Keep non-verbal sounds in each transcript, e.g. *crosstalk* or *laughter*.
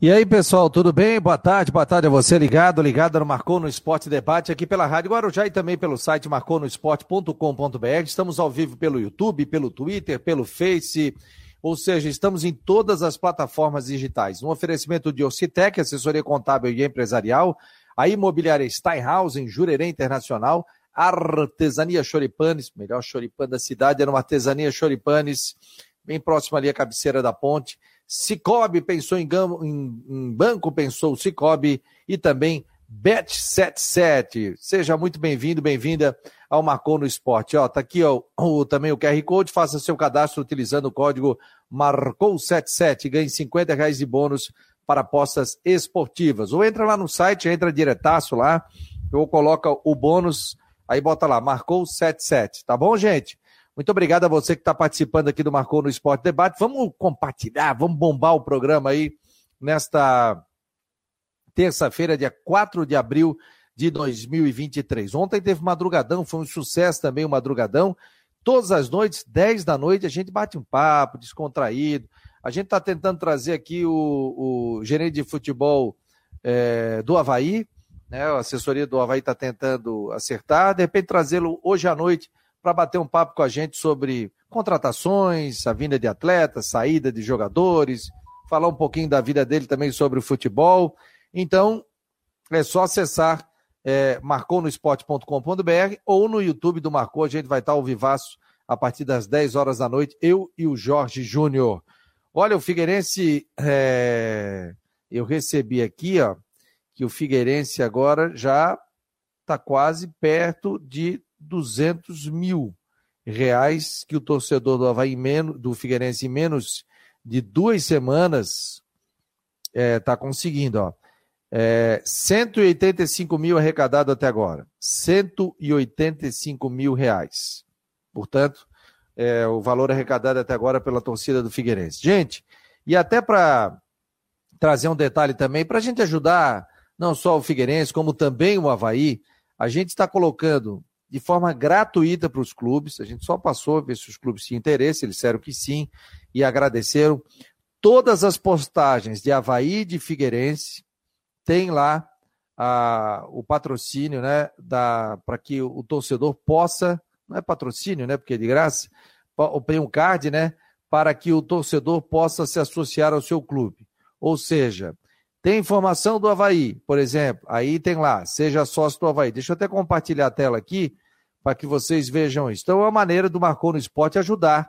E aí, pessoal, tudo bem? Boa tarde, boa tarde a você ligado, ligado no Marcou no Esporte Debate aqui pela Rádio Guarujá e também pelo site marconosport.com.br. Estamos ao vivo pelo YouTube, pelo Twitter, pelo Face, ou seja, estamos em todas as plataformas digitais. Um oferecimento de Ocitec, assessoria contábil e empresarial, a imobiliária Steinhaus, Jurerê Internacional, Artesania Choripanes, melhor choripan da cidade, era uma artesania Choripanes, bem próximo ali à cabeceira da ponte. Cicobi pensou em, em, em banco, pensou Cicobi e também Bet77. Seja muito bem-vindo, bem-vinda ao Marcou no Esporte. Ó, tá aqui ó, o, também o QR Code, faça seu cadastro utilizando o código Marcou77, ganhe 50 reais de bônus para apostas esportivas. Ou entra lá no site, entra diretaço lá, ou coloca o bônus, aí bota lá, Marcou77, tá bom, gente? Muito obrigado a você que está participando aqui do Marcou no Esporte Debate. Vamos compartilhar, vamos bombar o programa aí nesta terça-feira, dia 4 de abril de 2023. Ontem teve madrugadão, foi um sucesso também o madrugadão. Todas as noites, 10 da noite, a gente bate um papo descontraído. A gente está tentando trazer aqui o, o gerente de futebol é, do Havaí, né? A assessoria do Havaí está tentando acertar. De repente, trazê-lo hoje à noite para bater um papo com a gente sobre contratações, a vinda de atletas, saída de jogadores, falar um pouquinho da vida dele também sobre o futebol. Então, é só acessar é, marconosport.com.br ou no YouTube do Marcou, a gente vai estar ao vivaço a partir das 10 horas da noite, eu e o Jorge Júnior. Olha, o Figueirense, é... eu recebi aqui, ó, que o Figueirense agora já está quase perto de 200 mil reais que o torcedor do Havaí, do Figueirense, em menos de duas semanas, está é, tá conseguindo. Ó. É, 185 mil arrecadado até agora. 185 mil reais. Portanto, é, o valor arrecadado até agora pela torcida do Figueirense. Gente, e até para trazer um detalhe também, para a gente ajudar não só o Figueirense, como também o Havaí, a gente está colocando de forma gratuita para os clubes. A gente só passou a ver se os clubes tinham interesse, eles disseram que sim e agradeceram. Todas as postagens de Havaí e de Figueirense tem lá a, o patrocínio, né, para que o, torcedor possa, não é patrocínio, né, porque é de graça, tem um card, né, para que o torcedor possa se associar ao seu clube. Ou seja, tem informação do Havaí, por exemplo, aí tem lá, seja sócio do Havaí. Deixa eu até compartilhar a tela aqui para que vocês vejam isso. Então, é uma maneira do Marcou no Esporte ajudar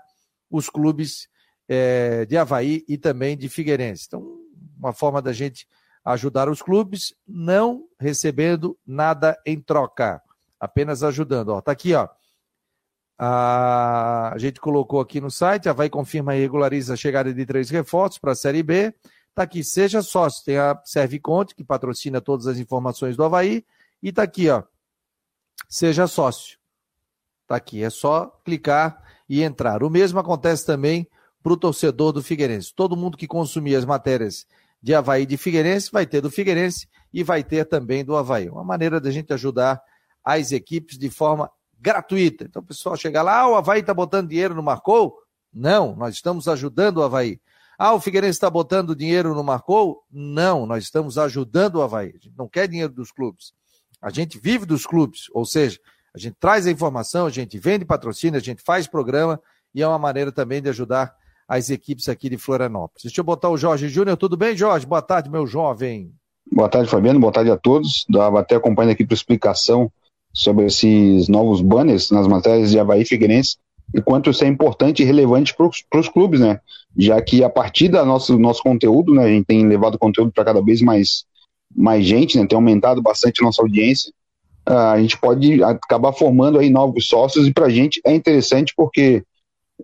os clubes é, de Havaí e também de Figueirense. Então, uma forma da gente ajudar os clubes, não recebendo nada em troca, apenas ajudando. Ó, tá aqui, ó. A, a gente colocou aqui no site, a Havaí confirma e regulariza a chegada de três reforços para a Série B. Tá aqui, seja sócio. Tem a Serviconte, que patrocina todas as informações do Havaí. E tá aqui, ó. Seja sócio. Tá aqui, é só clicar e entrar. O mesmo acontece também para o torcedor do Figueirense. Todo mundo que consumir as matérias de Havaí de Figueirense vai ter do Figueirense e vai ter também do Havaí. Uma maneira da gente ajudar as equipes de forma gratuita. Então, o pessoal chega lá, ah, o Havaí está botando dinheiro no Marcou? Não, nós estamos ajudando o Havaí. Ah, o Figueirense está botando dinheiro no Marcou? Não, nós estamos ajudando o Havaí. A gente não quer dinheiro dos clubes. A gente vive dos clubes, ou seja, a gente traz a informação, a gente vende patrocínio, a gente faz programa e é uma maneira também de ajudar as equipes aqui de Florianópolis. Deixa eu botar o Jorge Júnior. Tudo bem, Jorge? Boa tarde, meu jovem. Boa tarde, Fabiano. Boa tarde a todos. Dava até acompanhando aqui para explicação sobre esses novos banners nas matérias de Havaí Figueirense e quanto isso é importante e relevante para os clubes, né? Já que a partir do nosso, nosso conteúdo, né, a gente tem levado conteúdo para cada vez mais, mais gente, né? Tem aumentado bastante a nossa audiência. A gente pode acabar formando aí novos sócios e para a gente é interessante porque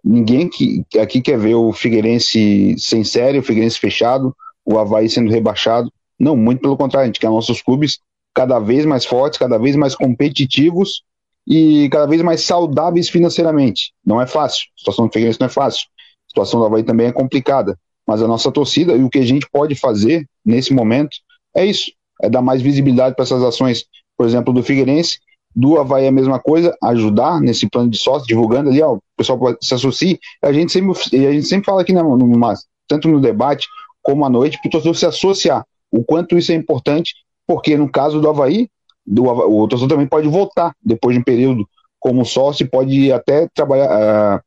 ninguém que, aqui quer ver o Figueirense sem série, o Figueirense fechado, o Havaí sendo rebaixado. Não, muito pelo contrário, a gente quer nossos clubes cada vez mais fortes, cada vez mais competitivos e cada vez mais saudáveis financeiramente. Não é fácil, a situação do Figueirense não é fácil, a situação do Havaí também é complicada, mas a nossa torcida e o que a gente pode fazer nesse momento é isso, é dar mais visibilidade para essas ações, por exemplo, do Figueirense, do Havaí é a mesma coisa, ajudar nesse plano de sócio, divulgando ali, ó, o pessoal se associe, a gente sempre, a gente sempre fala aqui, né, no, tanto no debate como à noite, para o torcedor se associar. O quanto isso é importante, porque no caso do Havaí, do, o torcedor também pode votar depois de um período como sócio, pode até trabalhar, uh,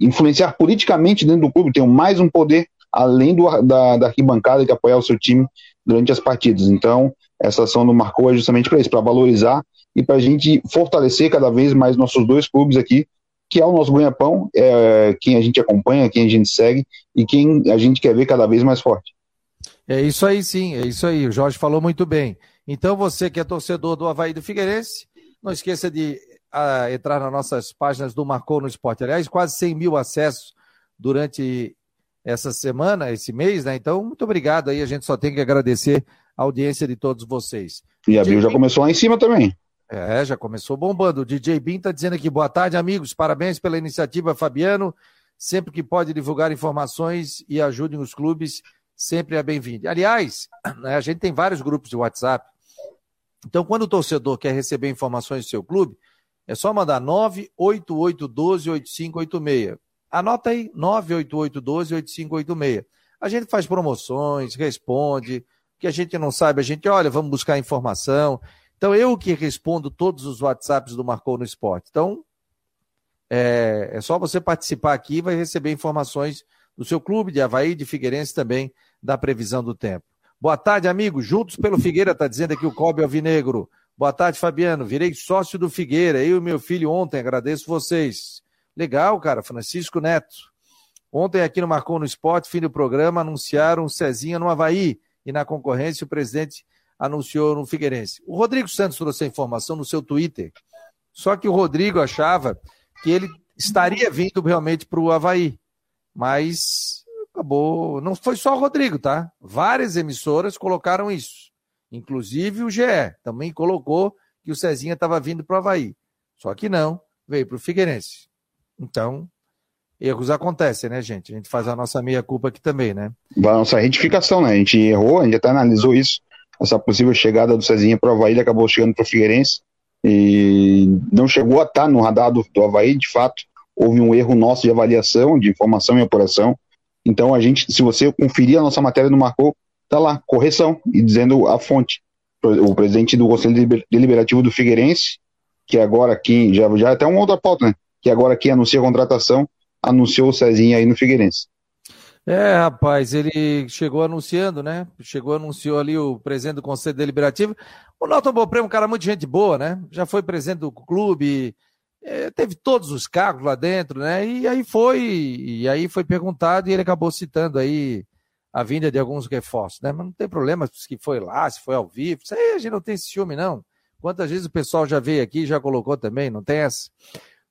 influenciar politicamente dentro do clube, tem mais um poder além do, da, da arquibancada de apoiar o seu time durante as partidas. Então, essa ação do Marcou é justamente para isso, para valorizar e para a gente fortalecer cada vez mais nossos dois clubes aqui, que é o nosso ganha-pão, é quem a gente acompanha, quem a gente segue e quem a gente quer ver cada vez mais forte. É isso aí sim, é isso aí. O Jorge falou muito bem. Então, você que é torcedor do Havaí do Figueirense, não esqueça de uh, entrar nas nossas páginas do Marcou no Esporte. Aliás, quase 100 mil acessos durante essa semana, esse mês, né? Então, muito obrigado aí. A gente só tem que agradecer a audiência de todos vocês. E a Bill já começou lá em cima também. É, já começou bombando. O DJ Bin está dizendo aqui, boa tarde, amigos. Parabéns pela iniciativa, Fabiano. Sempre que pode divulgar informações e ajudem os clubes, sempre é bem-vindo. Aliás, né, a gente tem vários grupos de WhatsApp. Então, quando o torcedor quer receber informações do seu clube, é só mandar 988128586. Anota aí, 988128586. A gente faz promoções, responde. O que a gente não sabe, a gente olha, vamos buscar informação. Então, eu que respondo todos os WhatsApps do Marcou no Esporte. Então, é, é só você participar aqui e vai receber informações do seu clube, de Havaí, de Figueirense também, da previsão do tempo. Boa tarde, amigo. Juntos pelo Figueira, está dizendo aqui o Cobre Alvinegro. Boa tarde, Fabiano. Virei sócio do Figueira. Eu e meu filho ontem, agradeço vocês. Legal, cara. Francisco Neto. Ontem aqui no Marcou no Esporte, fim do programa, anunciaram o Cezinha no Havaí. E na concorrência, o presidente anunciou no Figueirense. O Rodrigo Santos trouxe a informação no seu Twitter. Só que o Rodrigo achava que ele estaria vindo realmente para o Havaí. Mas acabou. Não foi só o Rodrigo, tá? Várias emissoras colocaram isso. Inclusive o GE também colocou que o Cezinha estava vindo para o Havaí. Só que não, veio para o Figueirense. Então, erros acontecem, né, gente? A gente faz a nossa meia-culpa aqui também, né? A nossa retificação, né? A gente errou, a gente até analisou isso. Essa possível chegada do Cezinha para o Havaí, ele acabou chegando para o Figueirense e não chegou a estar no radar do, do Havaí, de fato. Houve um erro nosso de avaliação, de informação e apuração. Então, a gente, se você conferir a nossa matéria no Marcou, tá lá, correção, e dizendo a fonte. O presidente do Conselho Deliberativo do Figueirense, que agora aqui, já, já é até uma outra pauta, né? Que agora aqui anuncia a contratação, anunciou o Cezinha aí no Figueirense. É, rapaz, ele chegou anunciando, né? Chegou, anunciou ali o presidente do Conselho Deliberativo. O Nelton Bopré um cara muito gente boa, né? Já foi presidente do clube, é, teve todos os cargos lá dentro, né? E aí foi, e aí foi perguntado e ele acabou citando aí a vinda de alguns reforços, né? Mas não tem problema se foi lá, se foi ao vivo. Isso aí a gente não tem esse ciúme, não. Quantas vezes o pessoal já veio aqui já colocou também, não tem essa.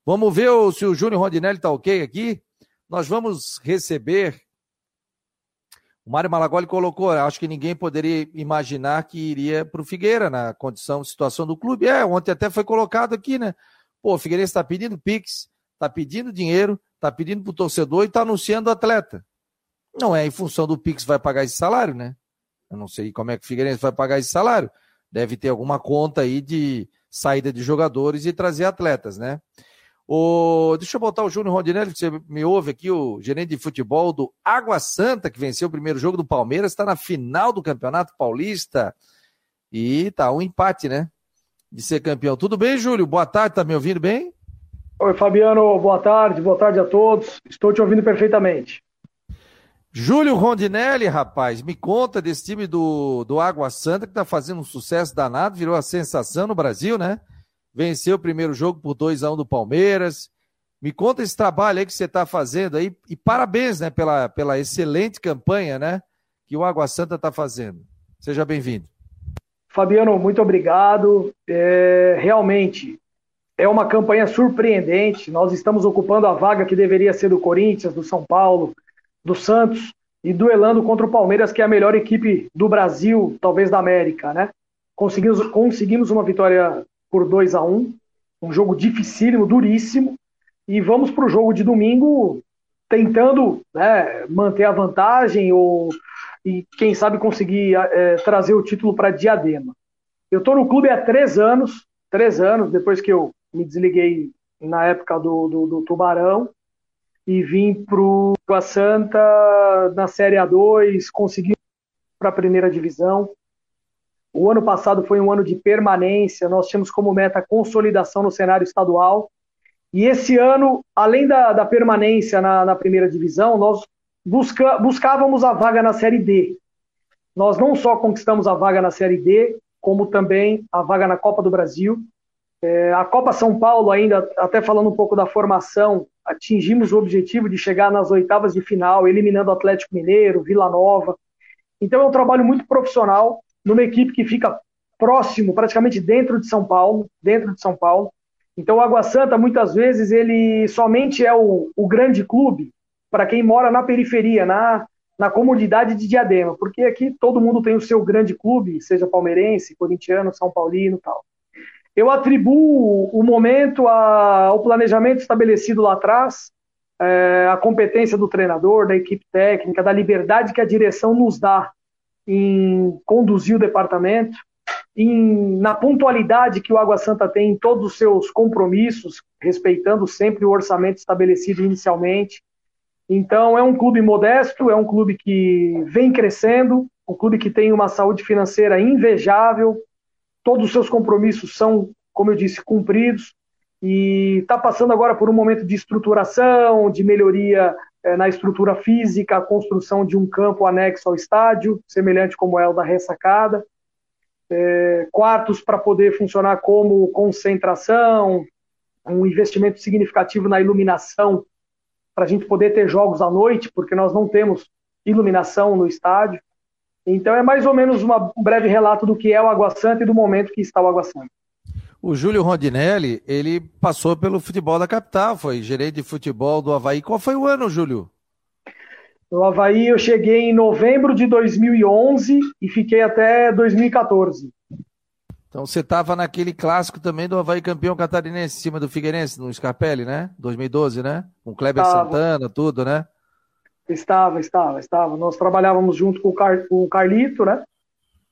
Vamos ver se o Júnior Rondinelli está ok aqui. Nós vamos receber. O Mário Malagoli colocou, acho que ninguém poderia imaginar que iria para o Figueira na condição, situação do clube. É, ontem até foi colocado aqui, né? Pô, o Figueirense está pedindo Pix, está pedindo dinheiro, está pedindo para o torcedor e está anunciando o atleta. Não é em função do Pix vai pagar esse salário, né? Eu não sei como é que o Figueirense vai pagar esse salário. Deve ter alguma conta aí de saída de jogadores e trazer atletas, né? O... Deixa eu botar o Júnior Rondinelli, que você me ouve aqui, o gerente de futebol do Água Santa, que venceu o primeiro jogo do Palmeiras, está na final do Campeonato Paulista. E tá um empate, né? De ser campeão. Tudo bem, Júlio? Boa tarde, tá me ouvindo bem? Oi, Fabiano, boa tarde, boa tarde a todos. Estou te ouvindo perfeitamente. Júlio Rondinelli, rapaz, me conta desse time do, do Água Santa que tá fazendo um sucesso danado, virou a sensação no Brasil, né? Venceu o primeiro jogo por 2 a 1 um do Palmeiras. Me conta esse trabalho aí que você está fazendo aí e parabéns, né, pela, pela excelente campanha, né, que o Água Santa está fazendo. Seja bem-vindo. Fabiano, muito obrigado. É, realmente é uma campanha surpreendente. Nós estamos ocupando a vaga que deveria ser do Corinthians, do São Paulo, do Santos e duelando contra o Palmeiras, que é a melhor equipe do Brasil, talvez da América, né? Conseguimos, conseguimos uma vitória por 2 a 1 um, um jogo dificílimo, duríssimo, e vamos para o jogo de domingo tentando né, manter a vantagem ou e quem sabe conseguir é, trazer o título para Diadema. Eu estou no clube há três anos, três anos depois que eu me desliguei na época do, do, do Tubarão, e vim para o Santa na Série A2, consegui para a primeira divisão. O ano passado foi um ano de permanência, nós tínhamos como meta consolidação no cenário estadual. E esse ano, além da, da permanência na, na, primeira divisão, nós busca, buscávamos a vaga na Série D. Nós não só conquistamos a vaga na Série D, como também a vaga na Copa do Brasil. É, a Copa São Paulo, ainda, até falando um pouco da formação, atingimos o objetivo de chegar nas oitavas de final, eliminando o Atlético Mineiro, Vila Nova. Então é um trabalho muito profissional, numa equipe que fica próximo, praticamente dentro de São Paulo, dentro de São Paulo. Então o Água Santa, muitas vezes, ele somente é o, o grande clube para quem mora na periferia, na, na comodidade de Diadema, porque aqui todo mundo tem o seu grande clube, seja palmeirense, corintiano, são paulino tal. Eu atribuo o momento ao planejamento estabelecido lá atrás, é, a competência do treinador, da equipe técnica, da liberdade que a direção nos dá em conduzir o departamento, em, na pontualidade que o Água Santa tem em todos os seus compromissos, respeitando sempre o orçamento estabelecido inicialmente. Então, é um clube modesto, é um clube que vem crescendo, um clube que tem uma saúde financeira invejável, todos os seus compromissos são, como eu disse, cumpridos. E está passando agora por um momento de estruturação, de melhoria é, na estrutura física, a construção de um campo anexo ao estádio, semelhante como é o da ressacada, é, quartos para poder funcionar como concentração, um investimento significativo na iluminação para a gente poder ter jogos à noite, porque nós não temos iluminação no estádio. Então é mais ou menos uma, um breve relato do que é o Água Santa e do momento que está o Água Santa. O Júlio Rondinelli, ele passou pelo futebol da capital, foi gerente de futebol do Havaí. Qual foi o ano, Júlio? No Havaí eu cheguei em novembro de 2011 e fiquei até 2014. Então você estava naquele clássico também do Havaí campeão catarinense, em cima do Figueirense, no Scarpelli, né? 2012, né? Com Kleber estava. Santana, tudo, né? Estava, estava, estava. Nós trabalhávamos junto com o, Car... com o Carlito, né?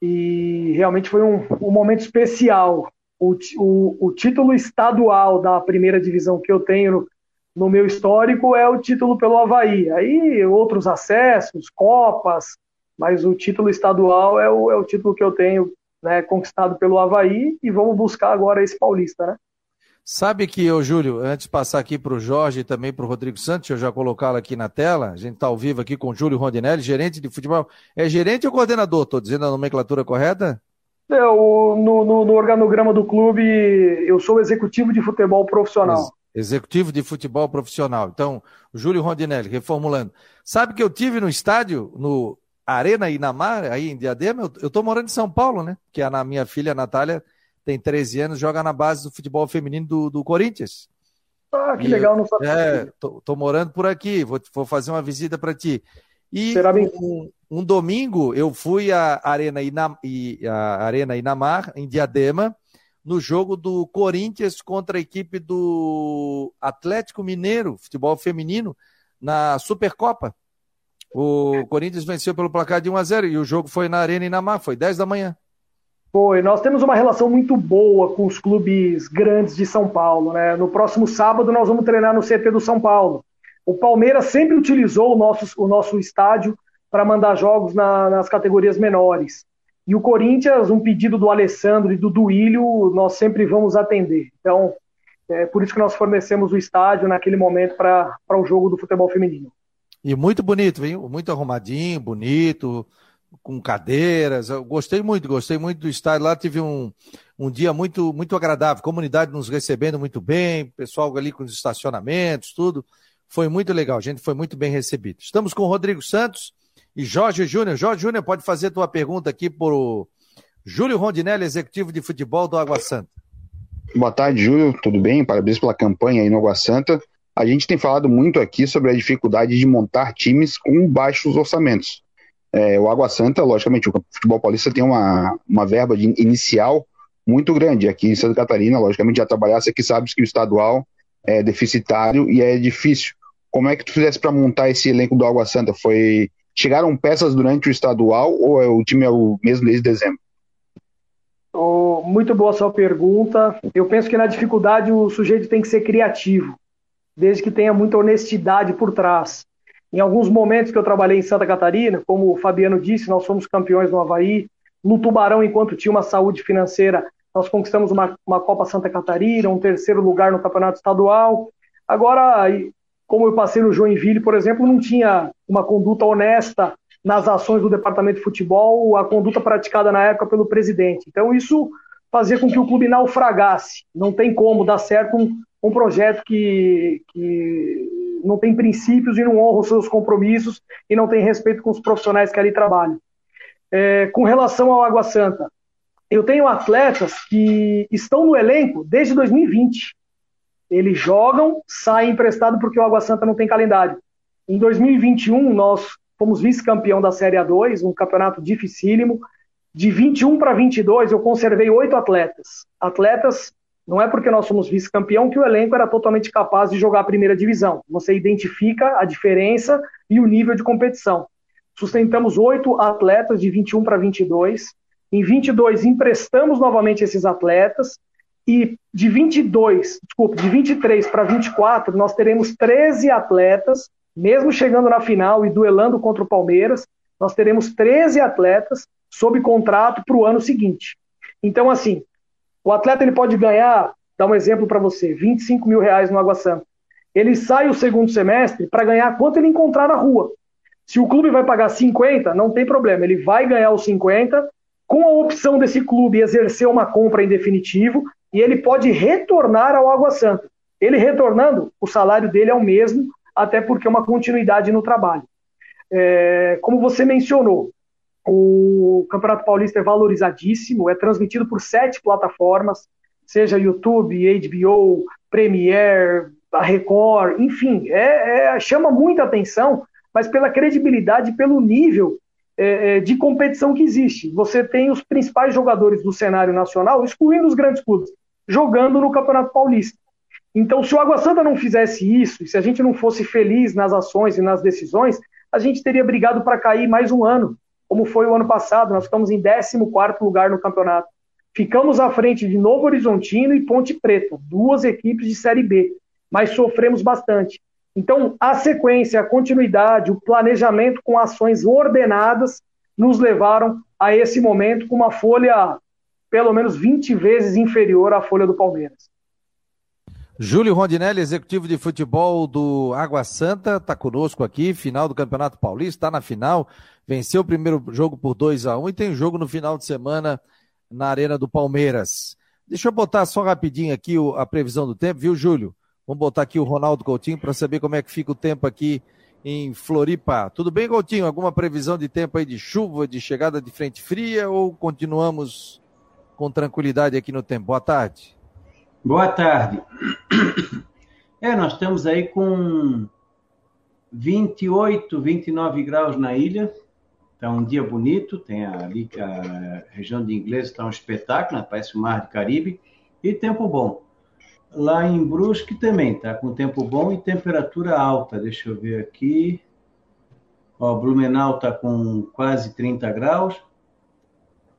E realmente foi um, um momento especial. O, o, o, título estadual da primeira divisão que eu tenho no, no meu histórico é o título pelo Havaí. Aí outros acessos, Copas, mas o título estadual é o, é o título que eu tenho né, conquistado pelo Havaí e vamos buscar agora esse paulista, né? Sabe que eu, Júlio, antes de passar aqui para o Jorge e também para o Rodrigo Santos, eu já colocá-lo aqui na tela, a gente está ao vivo aqui com o Júlio Rondinelli, gerente de futebol. É gerente ou coordenador? Estou dizendo a nomenclatura correta? Eu, no, no, no, organograma do clube, eu sou executivo de futebol profissional. Ex executivo de futebol profissional. Então, Júlio Rondinelli, reformulando. Sabe que eu tive no estádio, no Arena Inamar, aí em Diadema, eu, estou morando em São Paulo, né? Que a minha filha, a Natália, tem 13 anos, joga na base do futebol feminino do, do Corinthians. Ah, que e legal, não sabia. É, tô, tô, morando por aqui, vou, vou fazer uma visita para ti. E Será bem... um, um, domingo eu fui à Arena, Inam, à Arena Inamar, em Diadema, no jogo do Corinthians contra a equipe do Atlético Mineiro, futebol feminino, na Supercopa. O Corinthians venceu pelo placar de 1 a 0 e o jogo foi na Arena Inamar, foi 10 da manhã. Foi, nós temos uma relação muito boa com os clubes grandes de São Paulo. Né? No próximo sábado nós vamos treinar no CT do São Paulo. O Palmeiras sempre utilizou o nosso, o nosso estádio para mandar jogos na, nas categorias menores. E o Corinthians, um pedido do Alessandro e do Duílio, nós sempre vamos atender. Então, é por isso que nós fornecemos o estádio naquele momento para o jogo do futebol feminino. E muito bonito, viu? Muito arrumadinho, bonito com cadeiras. Eu gostei muito, gostei muito do estádio. Lá tive um, um dia muito, muito agradável, comunidade nos recebendo muito bem, pessoal ali com os estacionamentos, tudo. Foi muito legal, gente foi muito bem recebido. Estamos com Rodrigo Santos e Jorge Júnior. Jorge Júnior, pode fazer tua pergunta aqui para o Júlio Rondinelli, executivo de futebol do Água Santa. Boa tarde, Júlio. Tudo bem? Parabéns pela campanha aí no Água Santa. A gente tem falado muito aqui sobre a dificuldade de montar times com baixos orçamentos. É, o Água Santa, logicamente, o futebol paulista tem uma, uma verba de, inicial muito grande. Aqui em Santa Catarina, logicamente, já trabalhasse aqui, sabes que o estadual é deficitário e é difícil. Como é que tu fizesse para montar esse elenco do Água Santa? Foi chegaram peças durante o estadual ou é o time é o mesmo desde dezembro? Oh, muito boa sua pergunta. Eu penso que na dificuldade o sujeito tem que ser criativo. Desde que tenha muita honestidade por trás. Em alguns momentos que eu trabalhei em Santa Catarina, como o Fabiano disse, nós fomos campeões no Havaí. No Tubarão, enquanto tinha uma saúde financeira, nós conquistamos uma, uma Copa Santa Catarina, um terceiro lugar no Campeonato Estadual. Agora, como eu passei no Joinville, por exemplo, não tinha uma conduta honesta nas ações do departamento de futebol, a conduta praticada na época pelo presidente. Então, isso fazia com que o clube naufragasse. Não tem como dar certo um projeto que, que não tem princípios e não honra os seus compromissos e não tem respeito com os profissionais que ali trabalham. É, com relação ao Água Santa, eu tenho atletas que estão no elenco desde 2020. Eles jogam, saem emprestado porque o Água Santa não tem calendário. Em 2021, nós fomos vice-campeão da Série A2, um campeonato dificílimo. De 21 para 22, eu conservei oito atletas. Atletas, não é porque nós somos vice-campeão que o elenco era totalmente capaz de jogar a primeira divisão. Você identifica a diferença e o nível de competição. Sustentamos oito atletas de 21 para 22. Em 22, emprestamos novamente esses atletas. E de 22, desculpa, de 23 para 24, nós teremos 13 atletas mesmo chegando na final e duelando contra o Palmeiras, nós teremos 13 atletas sob contrato para o ano seguinte. Então, assim, o atleta ele pode ganhar, dar um exemplo para você, 25 mil reais no Água Santa. Ele sai o segundo semestre para ganhar quanto ele encontrar na rua. Se o clube vai pagar 50, não tem problema, ele vai ganhar os 50 com a opção desse clube exercer uma compra em definitivo e ele pode retornar ao Água Santa. Ele retornando, o salário dele é o mesmo até porque é uma continuidade no trabalho. É, como você mencionou, o Campeonato Paulista é valorizadíssimo, é transmitido por sete plataformas, seja YouTube, HBO, Premiere, a Record, enfim, é, é, chama muita atenção, mas pela credibilidade, pelo nível é, é, de competição que existe. Você tem os principais jogadores do cenário nacional, excluindo os grandes clubes, jogando no Campeonato Paulista. Então, se o Água Santa não fizesse isso, e se a gente não fosse feliz nas ações e nas decisões, a gente teria brigado para cair mais um ano, como foi o ano passado. Nós ficamos em 14 lugar no campeonato. Ficamos à frente de Novo Horizontino e Ponte Preta, duas equipes de Série B, mas sofremos bastante. Então, a sequência, a continuidade, o planejamento com ações ordenadas nos levaram a esse momento com uma folha pelo menos 20 vezes inferior à folha do Palmeiras. Júlio Rondinelli, executivo de futebol do Água Santa, está conosco aqui, final do Campeonato Paulista, está na final, venceu o primeiro jogo por 2 a 1 um, e tem jogo no final de semana na Arena do Palmeiras. Deixa eu botar só rapidinho aqui a previsão do tempo, viu, Júlio? Vamos botar aqui o Ronaldo Coutinho para saber como é que fica o tempo aqui em Floripa. Tudo bem, Coutinho? Alguma previsão de tempo aí de chuva, de chegada de frente fria ou continuamos com tranquilidade aqui no tempo? Boa tarde. Boa tarde. É, nós estamos aí com 28, 29 graus na ilha. Está um dia bonito, tem ali a região de inglês está um espetáculo, né? parece o Mar do Caribe, e tempo bom. Lá em Brusque também está com tempo bom e temperatura alta. Deixa eu ver aqui. Ó, Blumenau está com quase 30 graus.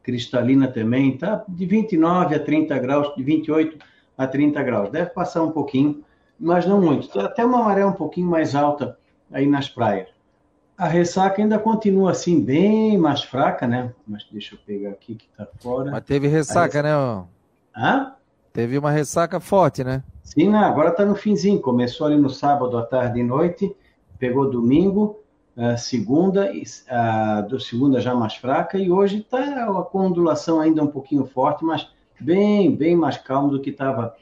Cristalina também está de 29 a 30 graus, de 28 a 30 graus. Deve passar um pouquinho, mas não muito. Até uma maré um pouquinho mais alta aí nas praias. A ressaca ainda continua assim, bem mais fraca, né? Mas deixa eu pegar aqui que tá fora. Mas teve ressaca, né? Hã? Teve uma ressaca forte, né? Sim, né? agora tá no finzinho. Começou ali no sábado à tarde e noite, pegou domingo, uh, segunda, uh, do segunda já mais fraca, e hoje tá a condulação ainda um pouquinho forte, mas bem, bem mais calmo do que estava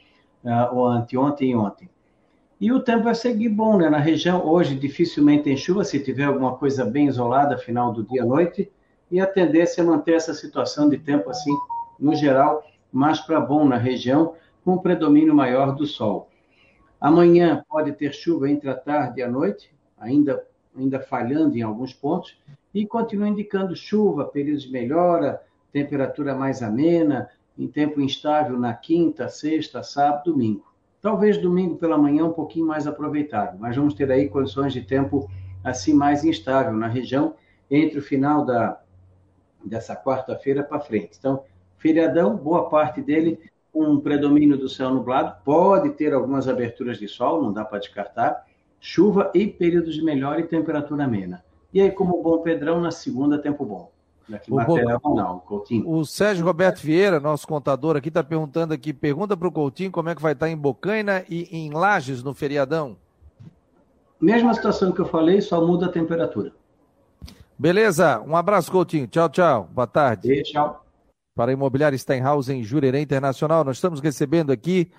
uh, anteontem e ontem. E o tempo vai seguir bom, né? Na região, hoje dificilmente tem chuva, se tiver alguma coisa bem isolada, final do dia à noite, e a tendência é manter essa situação de tempo assim, no geral, mais para bom na região, com predomínio maior do sol. Amanhã pode ter chuva entre a tarde e a noite, ainda, ainda falhando em alguns pontos, e continua indicando chuva, períodos de melhora, temperatura mais amena, em tempo instável na quinta, sexta, sábado, domingo. Talvez domingo pela manhã um pouquinho mais aproveitado, mas vamos ter aí condições de tempo assim mais instável na região entre o final da, dessa quarta-feira para frente. Então, feriadão, boa parte dele um predomínio do céu nublado, pode ter algumas aberturas de sol, não dá para descartar, chuva e períodos de melhor e temperatura amena. E aí, como bom Pedrão, na segunda, tempo bom. Daqui o, não, Coutinho. o Sérgio Roberto Vieira, nosso contador aqui, está perguntando aqui, pergunta para o Coutinho como é que vai estar tá em Bocaina e em Lages no feriadão. Mesma situação que eu falei, só muda a temperatura. Beleza, um abraço, Coutinho. Tchau, tchau. Boa tarde. E tchau. Para a Imobiliária Steinhaus em Jurerê Internacional, nós estamos recebendo aqui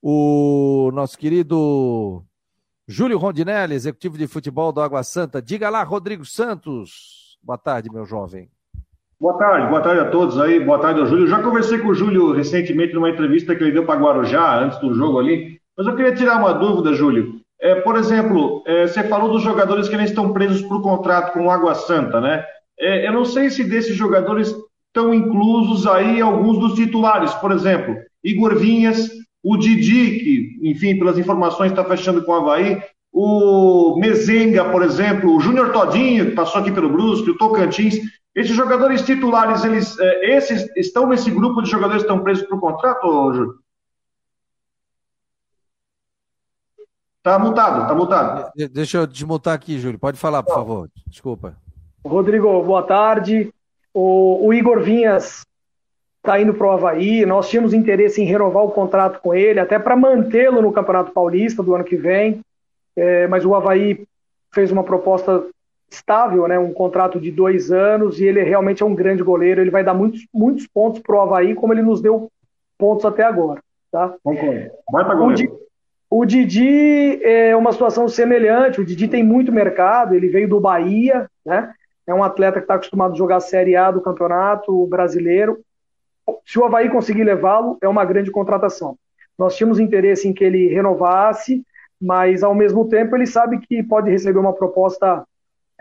o nosso querido Júlio Rondinelli, executivo de futebol do Água Santa. Diga lá, Rodrigo Santos. Boa tarde, meu jovem. Boa tarde, boa tarde a todos aí, boa tarde ao Júlio. Já conversei com o Júlio recentemente numa entrevista que ele deu para Guarujá, antes do jogo ali, mas eu queria tirar uma dúvida, Júlio. É, por exemplo, é, você falou dos jogadores que ainda estão presos por contrato com o Água Santa, né? É, eu não sei se desses jogadores estão inclusos aí alguns dos titulares, por exemplo, Igor Vinhas, o Didi, que, enfim, pelas informações está fechando com o Havaí, o Mezenga, por exemplo, o Júnior Todinho, que passou aqui pelo Brusque, o Tocantins. Esses jogadores titulares, eles é, esses estão nesse grupo de jogadores que estão presos por contrato, Júlio? Tá mutado, tá mutado. Deixa eu desmutar aqui, Júlio. Pode falar, por favor. Desculpa. Rodrigo, boa tarde. O, o Igor Vinhas está indo para o Havaí. Nós tínhamos interesse em renovar o contrato com ele, até para mantê-lo no Campeonato Paulista do ano que vem. É, mas o Havaí fez uma proposta estável, né, um contrato de dois anos, e ele realmente é um grande goleiro. Ele vai dar muitos, muitos pontos para o Havaí, como ele nos deu pontos até agora. Tá? Vai para goleiro. O Didi é uma situação semelhante. O Didi tem muito mercado, ele veio do Bahia, né? É um atleta que está acostumado a jogar a Série A do campeonato brasileiro. Se o Havaí conseguir levá-lo, é uma grande contratação. Nós tínhamos interesse em que ele renovasse, mas ao mesmo tempo ele sabe que pode receber uma proposta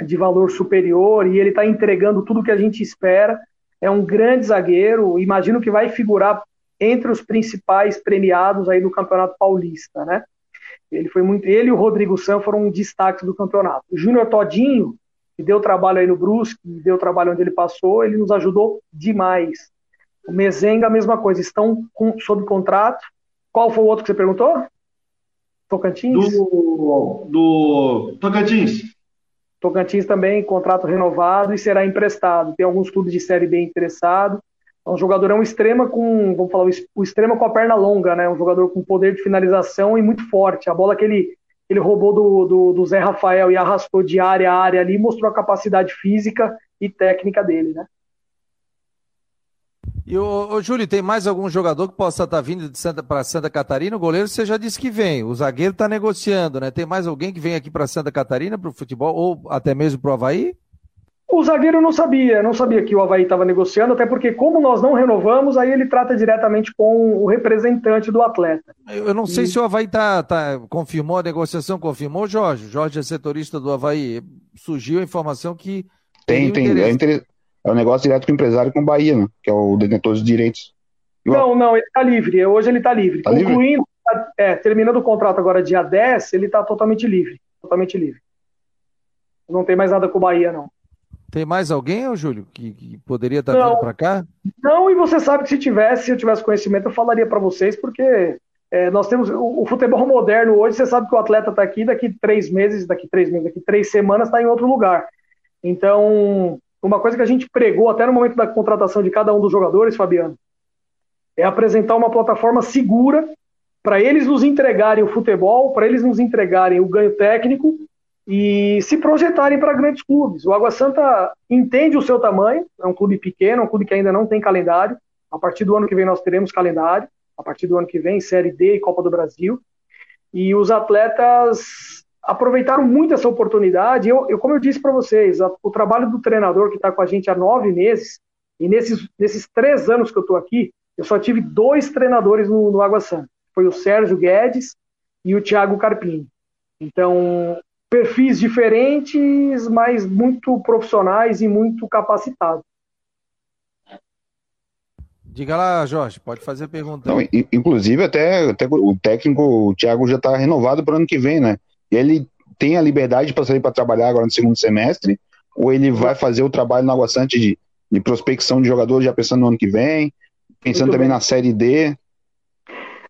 de valor superior e ele está entregando tudo o que a gente espera. É um grande zagueiro, imagino que vai figurar entre os principais premiados aí do Campeonato Paulista, né? Ele foi muito, ele e o Rodrigo San foram um destaque do campeonato. O Júnior Todinho, que deu trabalho aí no Brusque, deu trabalho onde ele passou, ele nos ajudou demais. O Mezenga, a mesma coisa, estão com, sob contrato. Qual foi o outro que você perguntou? Tocantins? Do, do Tocantins. Tocantins também, contrato renovado e será emprestado. Tem alguns clubes de Série B interessados. É um jogador, é um extrema com, vamos falar, o extrema com a perna longa, né? Um jogador com poder de finalização e muito forte. A bola que ele, ele roubou do, do, do Zé Rafael e arrastou de área a área ali, mostrou a capacidade física e técnica dele, né? E o, o Júlio, tem mais algum jogador que possa estar vindo para Santa Catarina? O goleiro você já disse que vem, o zagueiro está negociando, né? Tem mais alguém que vem aqui para Santa Catarina para o futebol ou até mesmo para o Havaí? O zagueiro não sabia, não sabia que o Havaí estava negociando, até porque, como nós não renovamos, aí ele trata diretamente com o representante do atleta. Eu não sei e... se o Havaí tá, tá, confirmou a negociação, confirmou, Jorge. Jorge é setorista do Havaí. Surgiu a informação que. Tem, tem. É, inter... é um negócio direto com o empresário com o Bahia, né? Que é o detentor de direitos. Não, não, ele está livre. Hoje ele está livre. Tá Concluindo, livre? É, terminando o contrato agora dia 10, ele está totalmente livre. Totalmente livre. Não tem mais nada com o Bahia, não. Tem mais alguém, Júlio, que, que poderia estar vindo para cá? Não, e você sabe que se tivesse, se eu tivesse conhecimento, eu falaria para vocês, porque é, nós temos o, o, futebol moderno hoje, você sabe que o atleta está aqui, daqui três meses, daqui três meses, daqui três semanas está em outro lugar. Então, uma coisa que a gente pregou até no momento da contratação de cada um dos jogadores, Fabiano, é apresentar uma plataforma segura para eles nos entregarem o futebol, para eles nos entregarem o ganho técnico e se projetarem para grandes clubes. O Água Santa entende o seu tamanho, é um clube pequeno, é um clube que ainda não tem calendário. A partir do ano que vem nós teremos calendário, a partir do ano que vem, Série D e Copa do Brasil. E os atletas aproveitaram muito essa oportunidade. Eu, eu como eu disse para vocês, a, o trabalho do treinador que está com a gente há nove meses, e nesses, nesses três anos que eu estou aqui, eu só tive dois treinadores no, no Água Santa. Foi o Sérgio Guedes e o Thiago Carpini. Então, perfis diferentes, mas muito profissionais e muito capacitados. Diga lá, Jorge, pode fazer a pergunta. Não, inclusive, até, até o técnico, o Thiago, já está renovado para o ano que vem, né? Ele tem a liberdade para sair para trabalhar agora no segundo semestre, ou ele vai fazer o trabalho na Água Sante de, de prospecção de jogadores já pensando no ano que vem, pensando Muito também bem. na Série D.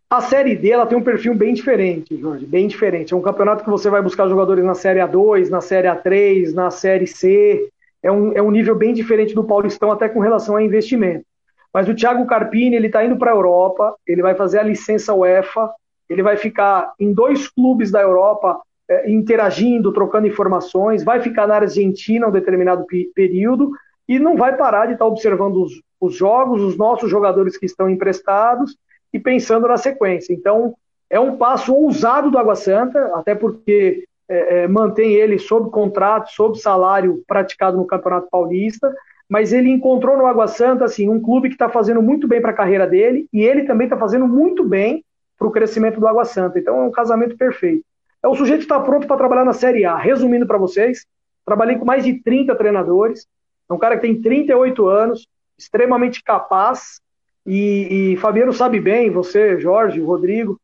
A Série D ela tem um perfil bem diferente, Jorge, bem diferente. É um campeonato que você vai buscar jogadores na Série A2, na Série A3, na Série C. É um, é um nível bem diferente do Paulistão, até com relação a investimento. Mas o Thiago Carpini, ele está indo para a Europa, ele vai fazer a licença UEFA, ele vai ficar em dois clubes da Europa é, interagindo, trocando informações, vai ficar na Argentina um determinado período e não vai parar de estar observando os, os jogos, os nossos jogadores que estão emprestados e pensando na sequência. Então, é um passo ousado do Água Santa, até porque é, é, mantém ele sob contrato, sob salário praticado no Campeonato Paulista, mas ele encontrou no Água Santa assim, um clube que está fazendo muito bem para a carreira dele e ele também está fazendo muito bem para o crescimento do Água Santa. Então é um casamento perfeito. É o sujeito está pronto para trabalhar na Série A. Resumindo para vocês, trabalhei com mais de 30 treinadores. É um cara que tem 38 anos, extremamente capaz. E, e Fabiano sabe bem, você, Jorge, Rodrigo,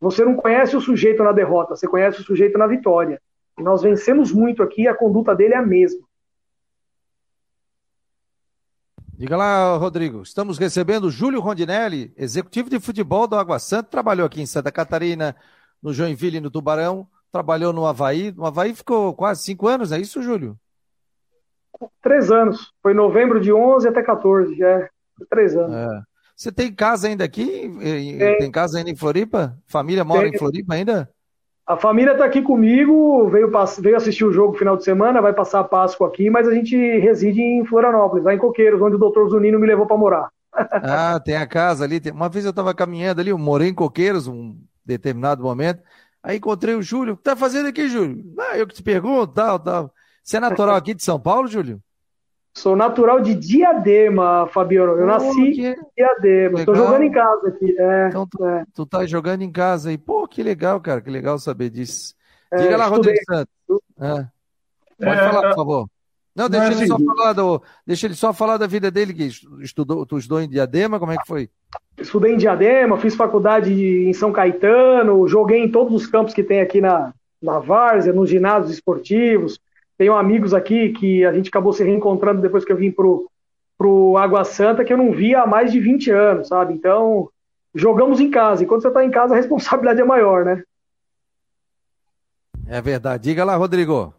você não conhece o sujeito na derrota, você conhece o sujeito na vitória. E nós vencemos muito aqui e a conduta dele é a mesma. Diga lá, Rodrigo. Estamos recebendo Júlio Rondinelli, executivo de futebol do Água Santa, trabalhou aqui em Santa Catarina, no Joinville, no Tubarão, trabalhou no Havaí. No Havaí ficou quase cinco anos, é isso, Júlio? Três anos. Foi novembro de 11 até 14, é. Três anos. É. Você tem casa ainda aqui? Tem, tem casa ainda em Floripa? Família mora tem. em Floripa ainda? A família está aqui comigo, veio, veio assistir o jogo no final de semana, vai passar a Páscoa aqui, mas a gente reside em Florianópolis, lá em Coqueiros, onde o doutor Zunino me levou para morar. *laughs* Ah, tem a casa ali. Uma vez eu estava caminhando ali, eu morei em Coqueiros um determinado momento, aí encontrei o Júlio. O que tá fazendo aqui, Júlio? Ah, eu que te pergunto, tal, tal. Você é natural aqui de São Paulo, Júlio? Sou natural de Diadema, Fabiano. Eu oh, nasci que... em Diadema. Estou jogando em casa aqui. É, então tu, é. tu tá jogando em casa aí. Pô, que legal, cara. Que legal saber disso. É, Diga lá, Rodrigo Santos. É. Pode falar, por favor. Não, deixa ele, só falar do, deixa ele só falar da vida dele, que estudou, tu estudou em Diadema, como é que foi? Estudei em Diadema, fiz faculdade em São Caetano, joguei em todos os campos que tem aqui na, na Várzea, nos ginásios esportivos, tenho amigos aqui que a gente acabou se reencontrando depois que eu vim pro, pro Água Santa, que eu não via há mais de 20 anos, sabe? Então, jogamos em casa. E quando você está em casa, a responsabilidade é maior, né? É verdade. Diga lá, Rodrigo.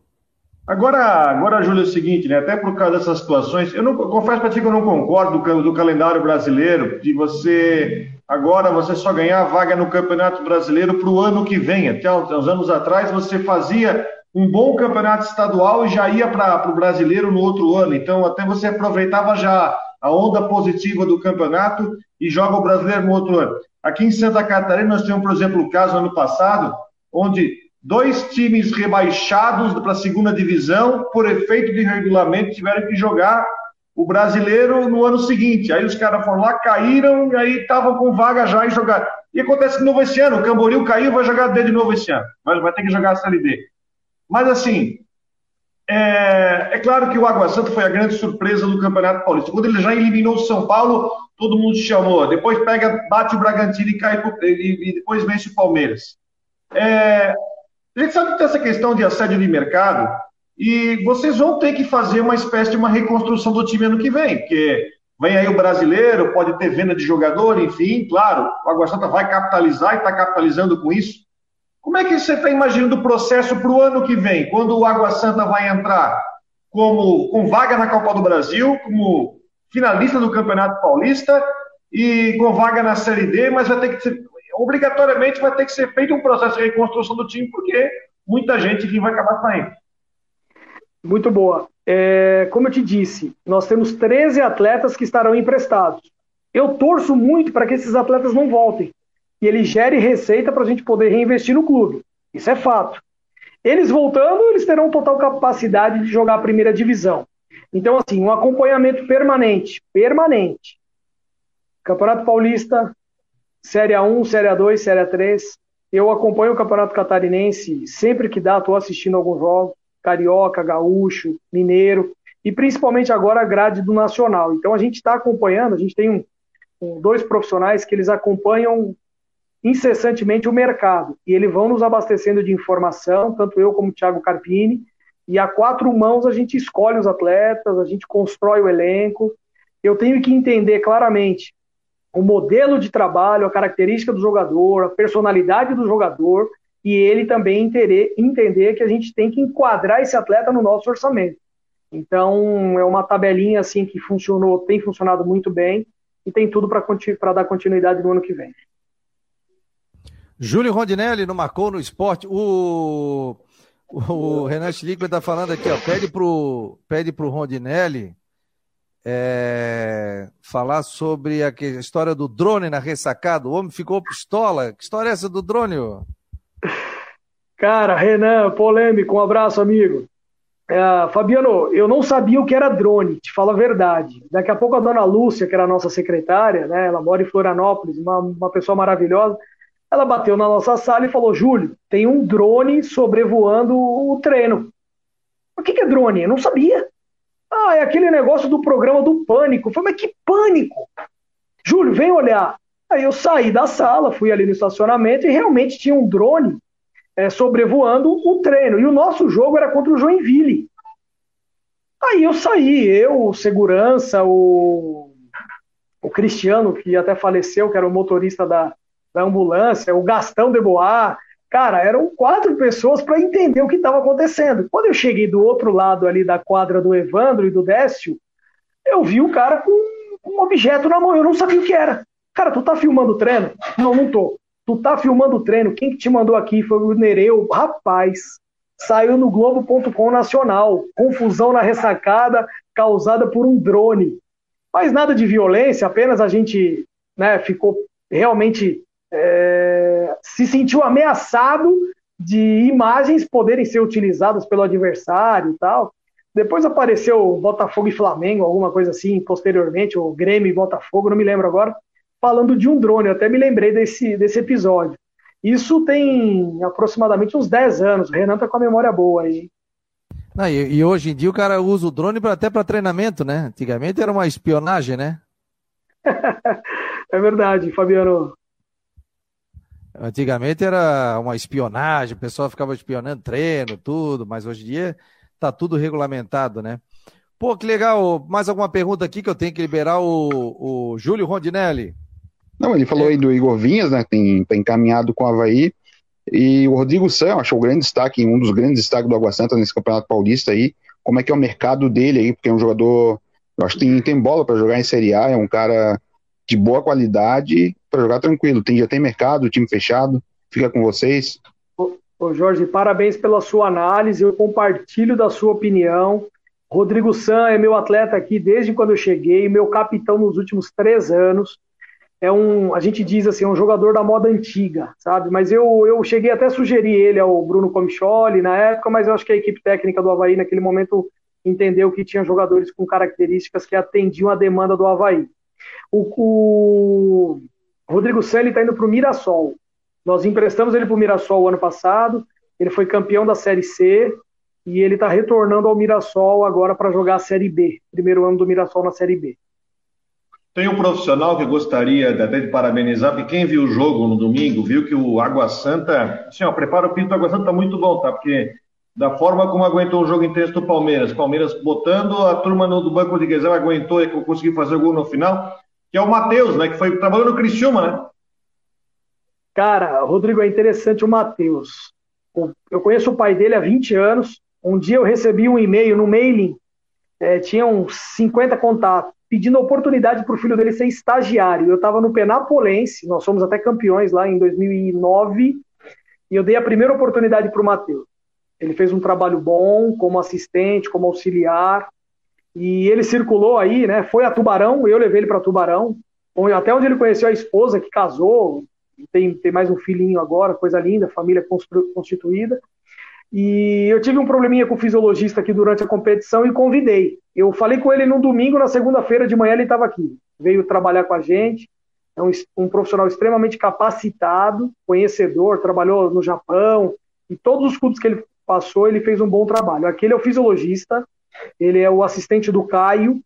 Agora, agora, Júlio, é o seguinte, né? Até por causa dessas situações, eu não eu confesso para ti que eu não concordo do, do, calendário brasileiro, de você agora você só ganhar vaga no Campeonato Brasileiro para o ano que vem. Até uns anos atrás você fazia um bom campeonato estadual e já ia para o brasileiro no outro ano. Então, até você aproveitava já a onda positiva do campeonato e joga o brasileiro no outro ano. Aqui em Santa Catarina, nós temos, por exemplo, o caso ano passado, onde dois times rebaixados para a segunda divisão, por efeito de regulamento, tiveram que jogar o brasileiro no ano seguinte. Aí os caras foram lá, caíram, e aí estavam com vaga já e jogar. E acontece de novo esse ano, o Camboriú caiu, vai jogar D de novo esse ano. Vai, vai ter que jogar a Série D. Mas, assim, é, é, claro que o Água Santa foi a grande surpresa do Campeonato Paulista. Quando ele já eliminou o São Paulo, todo mundo chamou. Depois pega, bate o Bragantino e cai e, e depois vence o Palmeiras. É, a gente sabe que tem essa questão de assédio de mercado e vocês vão ter que fazer uma espécie de uma reconstrução do time ano que vem, porque vem aí o brasileiro, pode ter venda de jogador, enfim, claro, o Água Santa vai capitalizar e está capitalizando com isso. Como é que você está imaginando o processo para o ano que vem, quando o Água Santa vai entrar como com vaga na Copa do Brasil, como finalista do Campeonato Paulista e com vaga na Série D, mas vai ter que obrigatoriamente vai ter que ser feito um processo de reconstrução do time, porque muita gente aqui vai acabar saindo. Muito boa. É, como eu te disse, nós temos 13 atletas que estarão emprestados. Eu torço muito para que esses atletas não voltem e ele gere receita para a gente poder reinvestir no clube. Isso é fato. Eles voltando, eles terão total capacidade de jogar a primeira divisão. Então, assim, um acompanhamento permanente, permanente. Campeonato Paulista, Série A1, Série A2, Série A3. Eu acompanho o Campeonato Catarinense sempre que dá, estou assistindo alguns jogos. Carioca, Gaúcho, Mineiro. E principalmente agora a grade do Nacional. Então a gente está acompanhando, a gente tem um, um, dois profissionais que eles acompanham incessantemente o mercado. E eles vão nos abastecendo de informação, tanto eu como o Thiago Carpini, e a quatro mãos a gente escolhe os atletas, a gente constrói o elenco. Eu tenho que entender claramente o modelo de trabalho, a característica do jogador, a personalidade do jogador, e ele também entender, entender que a gente tem que enquadrar esse atleta no nosso orçamento. Então, é uma tabelinha assim que funcionou, tem funcionado muito bem e tem tudo para dar continuidade no ano que vem. Júlio Rondinelli não marcou no esporte. O, o Renan Schlickler está falando aqui, ó, pede pro, pede pro Rondinelli é, falar sobre a, história do drone na ressacada. O homem ficou pistola. Que história é essa do drone? Cara, Renan, polêmico, um abraço, amigo. É, Fabiano, eu não sabia o que era drone, te falo a verdade. Daqui a pouco a dona Lúcia, que era a nossa secretária, né, ela mora em Florianópolis, uma, uma pessoa maravilhosa, ela bateu na nossa sala e falou: Júlio, tem um drone sobrevoando o treino. O que, que é drone? Eu não sabia. Ah, é aquele negócio do programa do pânico. Eu falei, mas que pânico? Júlio, vem olhar. Aí eu saí da sala, fui ali no estacionamento e realmente tinha um drone é, sobrevoando o treino. E o nosso jogo era contra o Joinville. Aí eu saí, eu, o segurança, o, o Cristiano, que até faleceu, que era o motorista da, da ambulância, o Gastão de Boa. Cara, eram quatro pessoas para entender o que estava acontecendo. Quando eu cheguei do outro lado ali da quadra do Evandro e do Décio, eu vi o cara com um objeto na mão, eu não sabia o que era. Cara, tu tá filmando o treino? Não, não tô. Tu tá filmando o treino, quem que te mandou aqui foi o Nereu. Rapaz, saiu no Globo.com Nacional. Confusão na ressacada causada por um drone. Mas nada de violência, apenas a gente né, ficou realmente. É, se sentiu ameaçado de imagens poderem ser utilizadas pelo adversário e tal. Depois apareceu Botafogo e Flamengo, alguma coisa assim, posteriormente, o Grêmio e Botafogo, não me lembro agora falando de um drone. Eu até me lembrei desse, desse episódio. Isso tem aproximadamente uns 10 anos. O Renan tá com a memória boa aí. Não, e, e, hoje em dia o cara usa o drone pra, até para treinamento, né? Antigamente era uma espionagem, né? *laughs* é verdade, Fabiano. Antigamente era uma espionagem, o pessoal ficava espionando treino, tudo, mas hoje em dia tá tudo regulamentado, né? Pô, que legal. Mais alguma pergunta aqui que eu tenho que liberar o, o Júlio Rondinelli? Não, ele falou é. aí do Igor Vinhas, né? Tem, tá encaminhado com o Havaí. E o Rodrigo San, acho o grande destaque, um dos grandes destaques do Água Santa nesse Campeonato Paulista aí. Como é que é o mercado dele aí? Porque é um jogador, eu acho que tem, tem bola para jogar em Série A, é um cara de boa qualidade para jogar tranquilo. Tem, já tem mercado, time fechado. Fica com vocês. Ô, Jorge, parabéns pela sua análise. Eu compartilho da sua opinião. Rodrigo San é meu atleta aqui desde quando eu cheguei, meu capitão nos últimos três anos é um, a gente diz assim, é um jogador da moda antiga, sabe? Mas eu, eu cheguei até a sugerir ele ao Bruno Comicholi na época, mas eu acho que a equipe técnica do Havaí naquele momento entendeu que tinha jogadores com características que atendiam a demanda do Havaí. O, o Rodrigo Selle está indo para o Mirassol. Nós emprestamos ele para o Mirassol ano passado, ele foi campeão da Série C e ele está retornando ao Mirassol agora para jogar a Série B, primeiro ano do Mirassol na Série B. Tem um profissional que gostaria até de parabenizar, porque quem viu o jogo no domingo viu que o Água Santa, assim, ó, prepara o pinto do Água Santa tá muito bom, tá? Porque da forma como aguentou o jogo intenso do Palmeiras, Palmeiras botando a turma no, do banco de reserva, aguentou e conseguiu fazer o gol no final, que é o Matheus, né? Que foi trabalhando no Criciúma, né? Cara, Rodrigo, é interessante o Matheus. Eu conheço o pai dele há 20 anos. Um dia eu recebi um e-mail no mailing, é, tinha uns 50 contatos pedindo oportunidade para o filho dele ser estagiário. Eu estava no Penapolense, nós fomos até campeões lá em 2009, e eu dei a primeira oportunidade para o Matheus. Ele fez um trabalho bom como assistente, como auxiliar, e ele circulou aí, né? Foi a Tubarão, eu levei ele para Tubarão, até onde ele conheceu a esposa que casou, tem, tem mais um filhinho agora, coisa linda, família constituída. E eu tive um probleminha com o fisiologista aqui durante a competição e convidei. Eu falei com ele no domingo, na segunda-feira de manhã ele estava aqui. Veio trabalhar com a gente. É um, um, profissional extremamente capacitado, conhecedor, trabalhou no Japão. E todos os clubes que ele passou, ele fez um bom trabalho. Aquele é o fisiologista, ele é o assistente do Caio.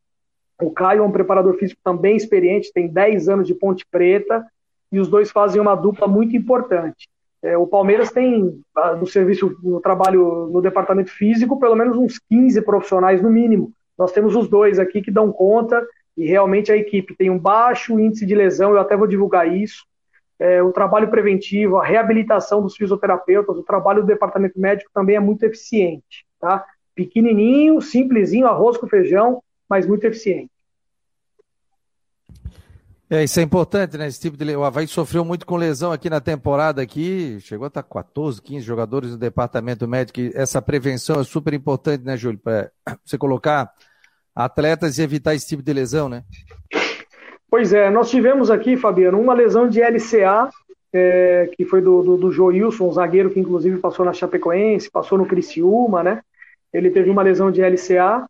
O Caio é um preparador físico também experiente, tem 10 anos de Ponte Preta. E os dois fazem uma dupla muito importante. É, o Palmeiras tem ah, no serviço, no trabalho no departamento físico, pelo menos uns 15 profissionais no mínimo. Nós temos os dois aqui que dão conta E realmente a equipe tem um baixo índice de lesão, eu até vou divulgar isso. É, o trabalho preventivo, a reabilitação dos fisioterapeutas, o trabalho do departamento médico também é muito eficiente. Tá? Pequenininho, simplesinho, arroz com feijão, mas muito eficiente. É, isso é importante, né? Esse tipo de. O Havaí sofreu muito com lesão aqui na temporada aqui. Chegou a estar 14, 15 jogadores no departamento médico. Essa prevenção é super importante, né, Júlio? Para você colocar atletas e evitar esse tipo de lesão, né? Pois é, nós tivemos aqui, Fabiano, uma lesão de LCA, é, que foi do, do, do Joilson, um zagueiro que inclusive passou na Chapecoense, passou no Criciúma, né? Ele teve uma lesão de LCA.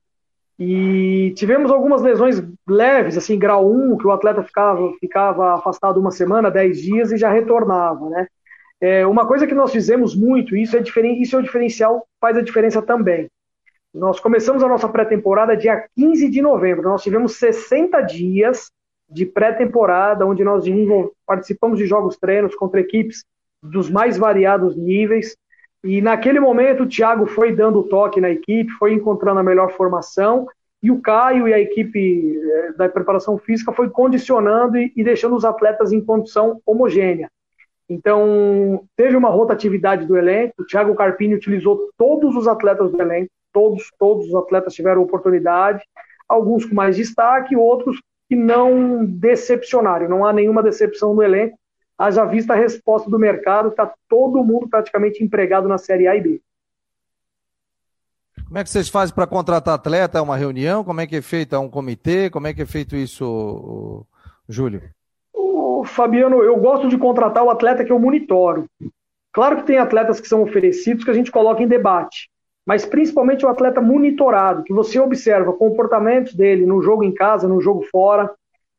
E tivemos algumas lesões leves, assim, grau 1, que o atleta ficava, ficava afastado uma semana, 10 dias e já retornava, né? É, uma coisa que nós fizemos muito, isso é, diferen, isso é o diferencial, faz a diferença também. Nós começamos a nossa pré-temporada dia 15 de novembro. Nós tivemos 60 dias de pré-temporada, onde nós participamos de jogos treinos contra equipes dos mais variados níveis. E naquele momento o Thiago foi dando toque na equipe, foi encontrando a melhor formação, e o Caio e a equipe eh, da preparação física foi condicionando e, e deixando os atletas em condição homogênea. Então, teve uma rotatividade do elenco, o Thiago Carpini utilizou todos os atletas do elenco, todos, todos os atletas tiveram oportunidade, alguns com mais destaque, outros que não decepcionaram, não há nenhuma decepção no elenco, haja vista a resposta do mercado, está todo mundo praticamente empregado na Série A e B. Como é que vocês fazem para contratar atleta? É uma reunião? Como é que é feito? É um comitê? Como é que é feito isso, Júlio? O Fabiano, eu gosto de contratar o atleta que eu monitoro. Claro que tem atletas que são oferecidos que a gente coloca em debate, mas principalmente o atleta monitorado, que você observa comportamentos dele no jogo em casa, no jogo fora,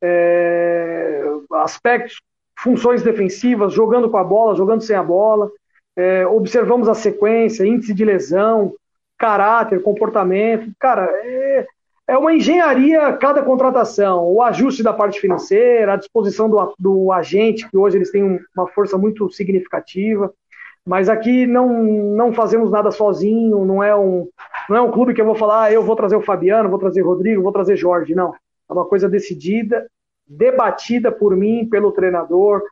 é, aspectos funções defensivas, jogando com a bola, jogando sem a bola. É, observamos a sequência, índice de lesão, caráter, comportamento. Cara, é, é uma engenharia cada contratação. O ajuste da parte financeira, a disposição do, do agente, que hoje eles têm uma força muito significativa. Mas aqui não, não fazemos nada sozinho, não é, um, não é um clube que eu vou falar, ah, eu vou trazer o Fabiano, vou trazer o Rodrigo, vou trazer Jorge. Não. É uma coisa decidida debatida por mim, pelo treinador,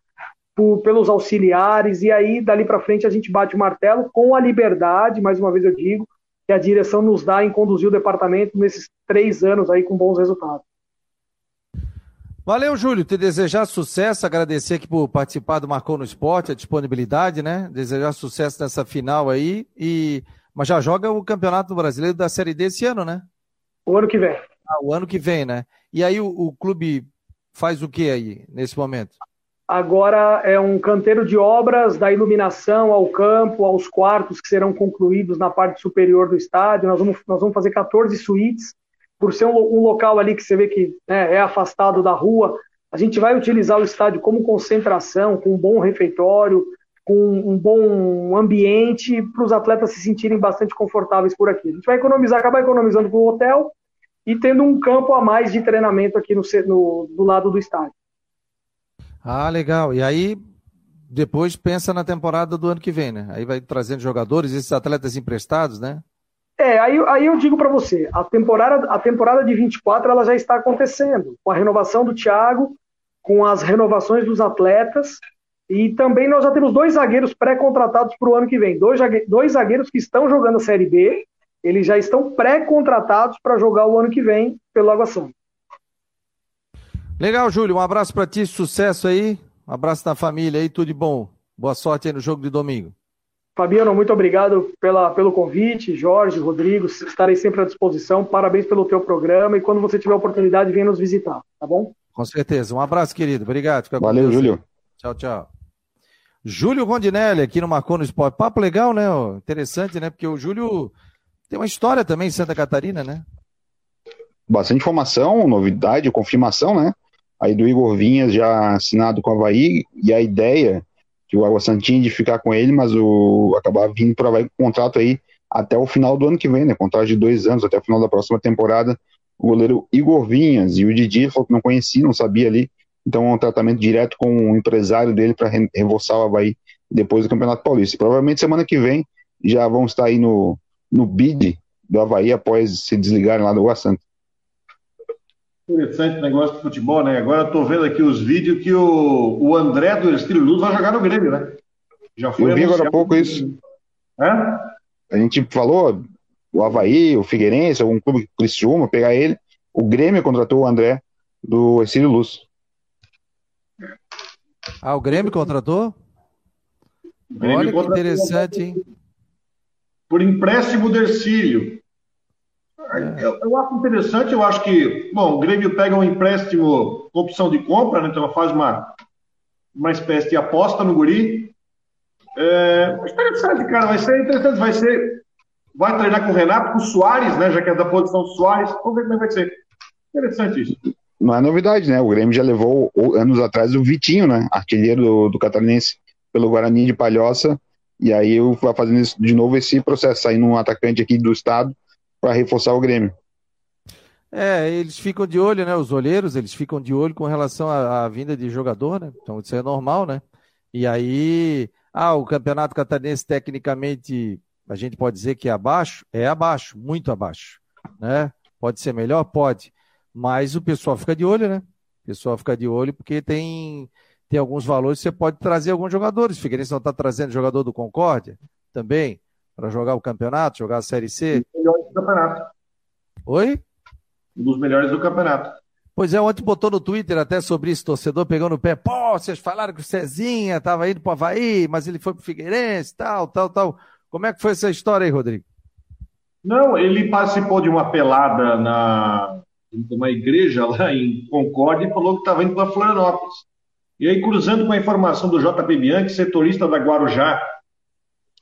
por, pelos auxiliares, e aí dali para frente a gente bate o martelo com a liberdade, mais uma vez eu digo, que a direção nos dá em conduzir o departamento nesses três anos aí com bons resultados. Valeu, Júlio. Te desejar sucesso, agradecer aqui por participar do Marcou no Esporte, a disponibilidade, né? Desejar sucesso nessa final aí. E... Mas já joga o Campeonato Brasileiro da Série D esse ano, né? O ano que vem. Ah, o ano que vem, né? E aí o, o clube faz o que aí, nesse momento? Agora é um canteiro de obras da iluminação ao campo, aos quartos que serão concluídos na parte superior do estádio. Nós vamos, nós vamos fazer 14 suítes. Por ser um, um local ali que você vê que né, é afastado da rua, a gente vai utilizar o estádio como concentração, com um bom refeitório, com um bom ambiente, para os atletas se sentirem bastante confortáveis por aqui. A gente vai economizar, acabar economizando com o hotel e tendo um campo a mais de treinamento aqui no, no, do lado do estádio. Ah, legal. E aí, depois pensa na temporada do ano que vem, né? Aí vai trazendo jogadores, esses atletas emprestados, né? É, aí, aí eu digo para você, a temporada, a temporada de 24 ela já está acontecendo, com a renovação do Thiago, com as renovações dos atletas, e também nós já temos dois zagueiros pré-contratados para o ano que vem. Dois, dois zagueiros que estão jogando a Série B eles já estão pré-contratados para jogar o ano que vem pelo Água Santa. Legal, Júlio. Um abraço para ti, sucesso aí. Um abraço na família aí, tudo de bom. Boa sorte aí no jogo de domingo. Fabiano, muito obrigado pela, pelo convite. Jorge, Rodrigo, estarei sempre à disposição. Parabéns pelo teu programa e quando você tiver oportunidade, venha nos visitar, tá bom? Com certeza. Um abraço, querido. Obrigado. Fica Valeu, Júlio. Tchau, tchau. Júlio Rondinelli aqui no Marcou no Esporte. Papo legal, né? Interessante, né? Porque o Júlio tem uma história também em Santa Catarina, né? Bastante informação, novidade, confirmação, né? Aí do Igor Vinhas já assinado com o Havaí, e a ideia que o Água Santinha de ficar com ele, mas o acabar vindo para o com contrato aí até o final do ano que vem, né? Contrato de dois anos, até o final da próxima temporada. O goleiro Igor Vinhas e o Didi falou que não conhecia, não sabia ali. Então, um tratamento direto com o empresário dele para reembolsar o Havaí depois do Campeonato Paulista. Provavelmente semana que vem já vão estar aí no, no bid do Havaí após se desligarem lá do Água Santa. Interessante o negócio de futebol, né? Agora eu tô vendo aqui os vídeos que o, o André do Estilo Luz vai jogar no Grêmio, né? Já foi eu vi agora há pouco isso. É? A gente falou, o Havaí, o Figueirense, algum clube que Criciúma, pegar ele. O Grêmio contratou o André do Exílio Luz. Ah, o Grêmio contratou? O Grêmio Olha contratou que interessante, hein? Por empréstimo do Ercílio. É. Eu, eu, acho interessante, eu acho que, bom, o Grêmio pega um empréstimo com opção de compra, né? Então faz uma, uma espécie de aposta no guri. É, interessante, cara, vai ser interessante, vai ser. Vai treinar com o Renato, com o Soares, né? Já que é da posição do Soares. Vamos ver como é vai ser. Interessante isso. Não é novidade, né? O Grêmio já levou anos atrás o Vitinho, né? Artilheiro do, do Catarinense pelo Guarani de Palhoça. E aí vai fazendo de novo esse processo, saindo um atacante aqui do estado para reforçar o Grêmio. É, eles ficam de olho, né? Os olheiros, eles ficam de olho com relação à, à vinda de jogador, né? Então isso é normal, né? E aí, ah, o campeonato catarinense tecnicamente a gente pode dizer que é abaixo, é abaixo, muito abaixo, né? Pode ser melhor, pode, mas o pessoal fica de olho, né? O pessoal fica de olho porque tem tem alguns valores, você pode trazer alguns jogadores. O Figueirense não está trazendo jogador do Concórdia também para jogar o campeonato, jogar a Série C. Um dos melhores do campeonato. Oi? Um dos melhores do campeonato. Pois é, ontem botou no Twitter até sobre isso, torcedor pegando o pé. Pô, vocês falaram que o Cezinha estava indo para o Havaí, mas ele foi para o Figueirense, tal, tal, tal. Como é que foi essa história aí, Rodrigo? Não, ele participou de uma pelada na uma igreja lá em Concórdia e falou que estava indo para Florianópolis. E aí, cruzando com a informação do JP Bianchi, setorista da Guarujá,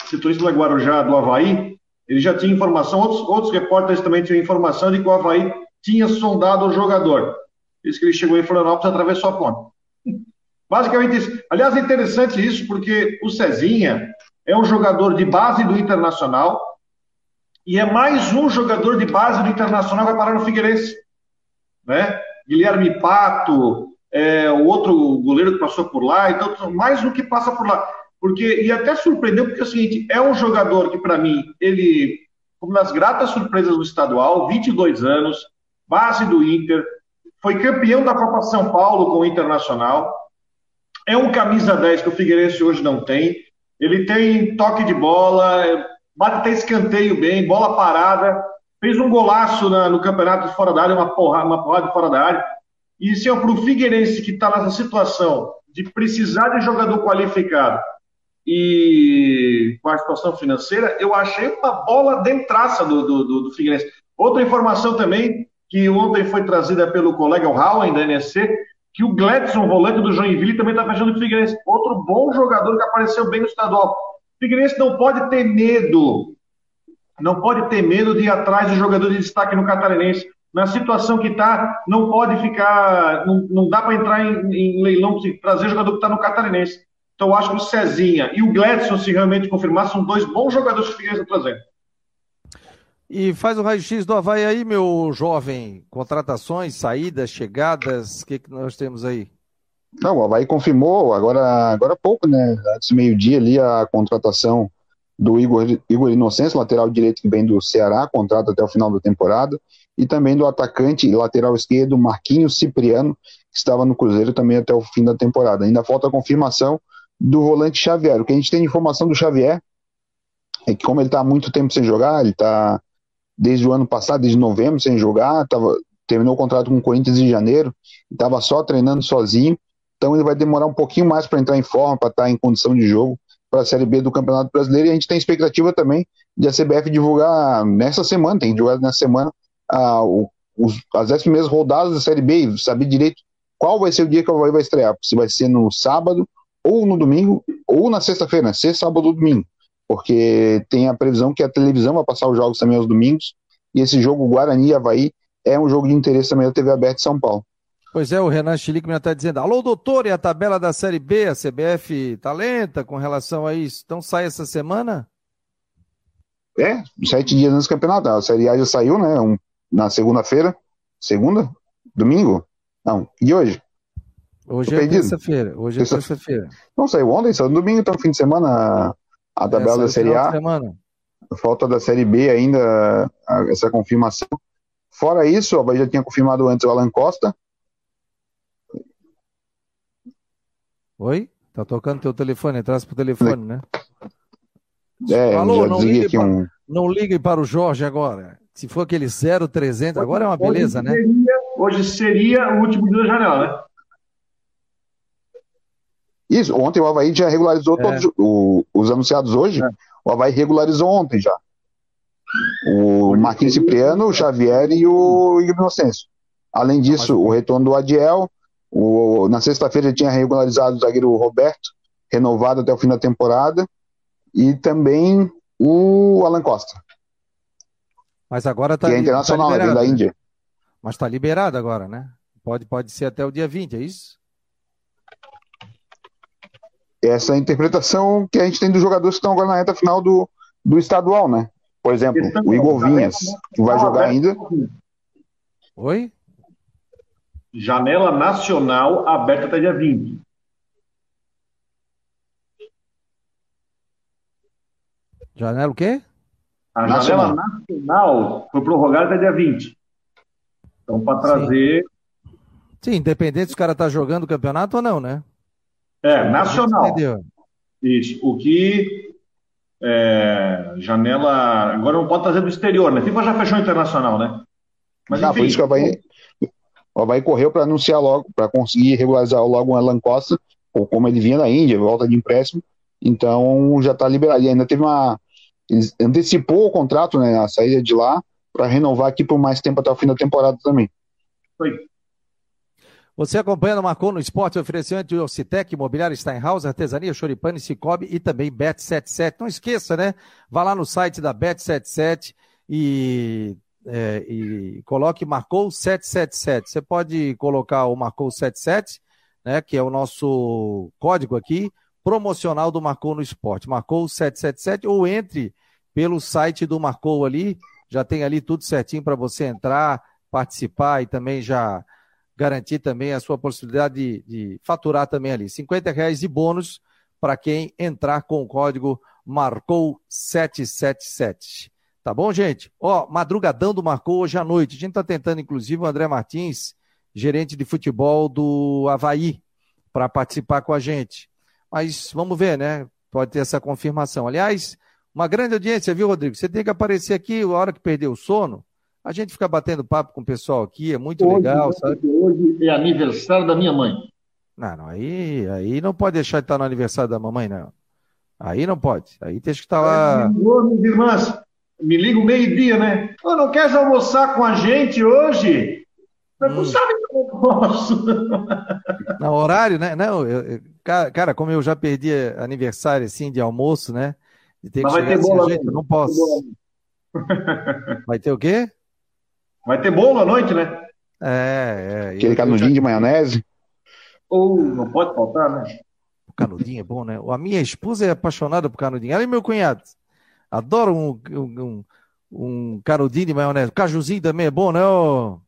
setorista da Guarujá do Havaí, ele já tinha informação, outros, outros repórteres também tinham informação de que o Havaí tinha sondado o jogador. Diz que ele chegou em Florianópolis e atravessou a ponte. *laughs* Basicamente isso. Aliás, é interessante isso, porque o Cezinha é um jogador de base do Internacional e é mais um jogador de base do Internacional que vai parar no Figueirense. Né? Guilherme Pato, é, o outro goleiro que passou por lá, então mais um que passa por lá. Porque, e até surpreendeu, porque é o seguinte, é um jogador que, para mim, ele, como nas gratas surpresas do estadual, 22 anos, base do Inter, foi campeão da Copa São Paulo com o Internacional, é um camisa 10 que o Figueirense hoje não tem, ele tem toque de bola, bate até escanteio bem, bola parada, fez um golaço na, no campeonato de fora da área, uma porrada, uma porrada de fora da área, e se é para o Figueirense que está nessa situação de precisar de jogador qualificado, e com a situação financeira, eu achei uma bola dentraça do, do, do, do Figueirense. Outra informação também, que ontem foi trazida pelo colega Howen, da NSC, que o Gladson, volante do Joinville, também está fechando o Figueirense. Outro bom jogador que apareceu bem no estadual. O Figueirense não pode ter medo, não pode ter medo de ir atrás de jogador de destaque no Catarinense. Na situação que está, não pode ficar, não, não dá para entrar em, em leilão, trazer jogador que está no Catarinense. Então, eu acho que o Cezinha e o Gladson, se realmente confirmar, são dois bons jogadores que o Figueirense está trazendo. E faz o raio-x do Havaí aí, meu jovem. Contratações, saídas, chegadas, o que, que nós temos aí? Não, o Havaí confirmou agora, agora há pouco, né? Antes do meio-dia ali, a contratação do Igor, Igor Inocêncio, lateral direito que vem do Ceará, contrato até o final da temporada, e também do atacante lateral esquerdo Marquinhos Cipriano, que estava no Cruzeiro também até o fim da temporada. Ainda falta a confirmação do volante Xavier. O que a gente tem de informação do Xavier é que, como ele está há muito tempo sem jogar, ele está desde o ano passado, desde novembro, sem jogar, tava, terminou o contrato com o Corinthians em janeiro, estava só treinando sozinho, então ele vai demorar um pouquinho mais para entrar em forma, para estar tá em condição de jogo para a Série B do Campeonato Brasileiro, e a gente tem expectativa também de a CBF divulgar nessa semana, tem divulgado nessa semana, o, os, as 10 primeiras rodadas da Série B, e saber direito qual vai ser o dia que o Havaí vai estrear, se vai ser no sábado ou no domingo, ou na sexta-feira, sexta, sábado ou domingo, porque tem a previsão que a televisão vai passar os jogos também aos domingos, e esse jogo Guarani e Havaí é um jogo de interesse também da TV aberta de São Paulo. Pois é, o Renan Chilique me está dizendo, alô doutor, e a tabela da Série B, a CBF tá lenta com relação a isso, então sai essa semana? É, sete dias antes do campeonato, a Série A já saiu, né, um, na segunda-feira, segunda, domingo, não, e hoje? Hoje é terça-feira. Hoje é terça-feira. Não saiu ontem, saiu domingo, então fim de semana a tabela é, da Série A. Falta da Série B ainda essa confirmação. Fora isso, o Havaí já tinha confirmado antes o Alan Costa. Oi? Tá tocando teu telefone, traz pro telefone, né? É, Alô, já não ligue, para, um. não ligue para o Jorge agora. Se for aquele 0300, agora é uma beleza, hoje né? Seria, hoje seria o último dia da janela, né? Isso, ontem o Havaí já regularizou É. todos o- os anunciados hoje. O Havaí regularizou ontem já. O Marquinhos Cipriano, o Xavier e o Igor Inocêncio. Além disso, o retorno do Adiel. O, na sexta-feira tinha regularizado o zagueiro Roberto, renovado até o fim da temporada. E também o Alan Costa, Mas agora tá, que é li- internacional, tá é liberado. da Índia. Mas tá liberado agora, né? Pode, pode ser até o dia 20, é isso? Essa interpretação que a gente tem dos jogadores que estão agora na reta final do, do estadual, né? Por exemplo, o Igor Vinhas, que vai jogar ainda. Oi? Janela nacional aberta até dia 20. Janela o quê? A Nacional. janela nacional foi prorrogada até dia 20. Então, para trazer. Sim, independente se o cara tá jogando o campeonato ou não, né? É, nacional. Entendeu? Isso. O que. é, janela. Agora não pode trazer do exterior, né? FIFA já fechou internacional, né? Mas Ah, enfim. por isso que o Havaí, o Havaí correu para anunciar logo, para conseguir regularizar logo o Alan Costa, ou como ele vinha da Índia, volta de empréstimo, então já está liberado. E ainda teve uma. Ele antecipou o contrato, né, a saída de lá, para renovar aqui por mais tempo até o fim da temporada também. Foi. Você acompanhando Marcou no Esporte, oferecimento de Ocitec, Imobiliário Steinhaus, Artesania, Choripane, Cicobi e também Bet77. Não esqueça, né? Vá lá no site da Bet77 e, é, e coloque Marcou 777. Você pode colocar o Marcou 77, né? Que é o nosso código aqui, promocional do Marcou no Esporte. Marcou 777 ou entre pelo site do Marcou ali, já tem ali tudo certinho para você entrar, participar e também já garantir também a sua possibilidade de, de faturar também ali. 50 reais de bônus para quem entrar com o código Marcou 777. Tá bom, gente? Ó, madrugadão do Marcou hoje à noite. A gente tá tentando, inclusive, o André Martins, gerente de futebol do Havaí, para participar com a gente. Mas vamos ver, né? Pode ter essa confirmação. Aliás, uma grande audiência, viu, Rodrigo? Você tem que aparecer aqui a hora que perder o sono. A gente fica batendo papo com o pessoal aqui, é muito legal, sabe? Hoje é aniversário da minha mãe. Não, não, aí, aí não pode deixar de estar no aniversário da mamãe, não. Aí não pode. Aí tem que estar lá. Ô, minhas irmãs, me liga o meio-dia, né? Ô, não queres almoçar com a gente hoje? Hum. sabe que eu *laughs* não posso. No horário, né? Não, eu- cara, como eu já perdi aniversário assim de almoço, né? De ter que Mas vai chegar ter jeito, à eu não posso. Vai ter o quê? Vai ter bolo à noite, né? É, é. Aquele canudinho já- de maionese. Ou não pode faltar, né? O canudinho é bom, né? A minha esposa é apaixonada por canudinho. Ela e meu cunhado. Adoram um, um, um, canudinho de maionese. O cajuzinho também é bom, né? ô?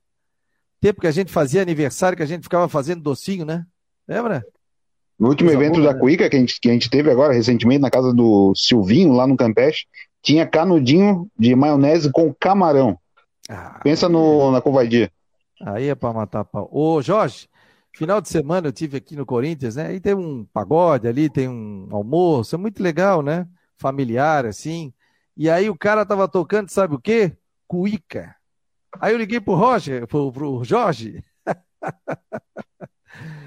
Tempo que a gente fazia aniversário, que a gente ficava fazendo docinho, né? Lembra? No último Coisa evento boa, da né? Cuica, que a, gente, que a gente teve agora recentemente na casa do Silvinho, lá no Campeche, tinha canudinho de maionese com camarão. Ah, Pensa no, na covardia. Aí é pra matar pau. Ô, Jorge, final de semana eu tive aqui no Corinthians, né? Aí tem um pagode ali, tem um almoço, é muito legal, né? Familiar, assim. E aí o cara tava tocando, sabe o quê? Cuíca. Aí eu liguei pro Roger, pro, pro Jorge, *laughs*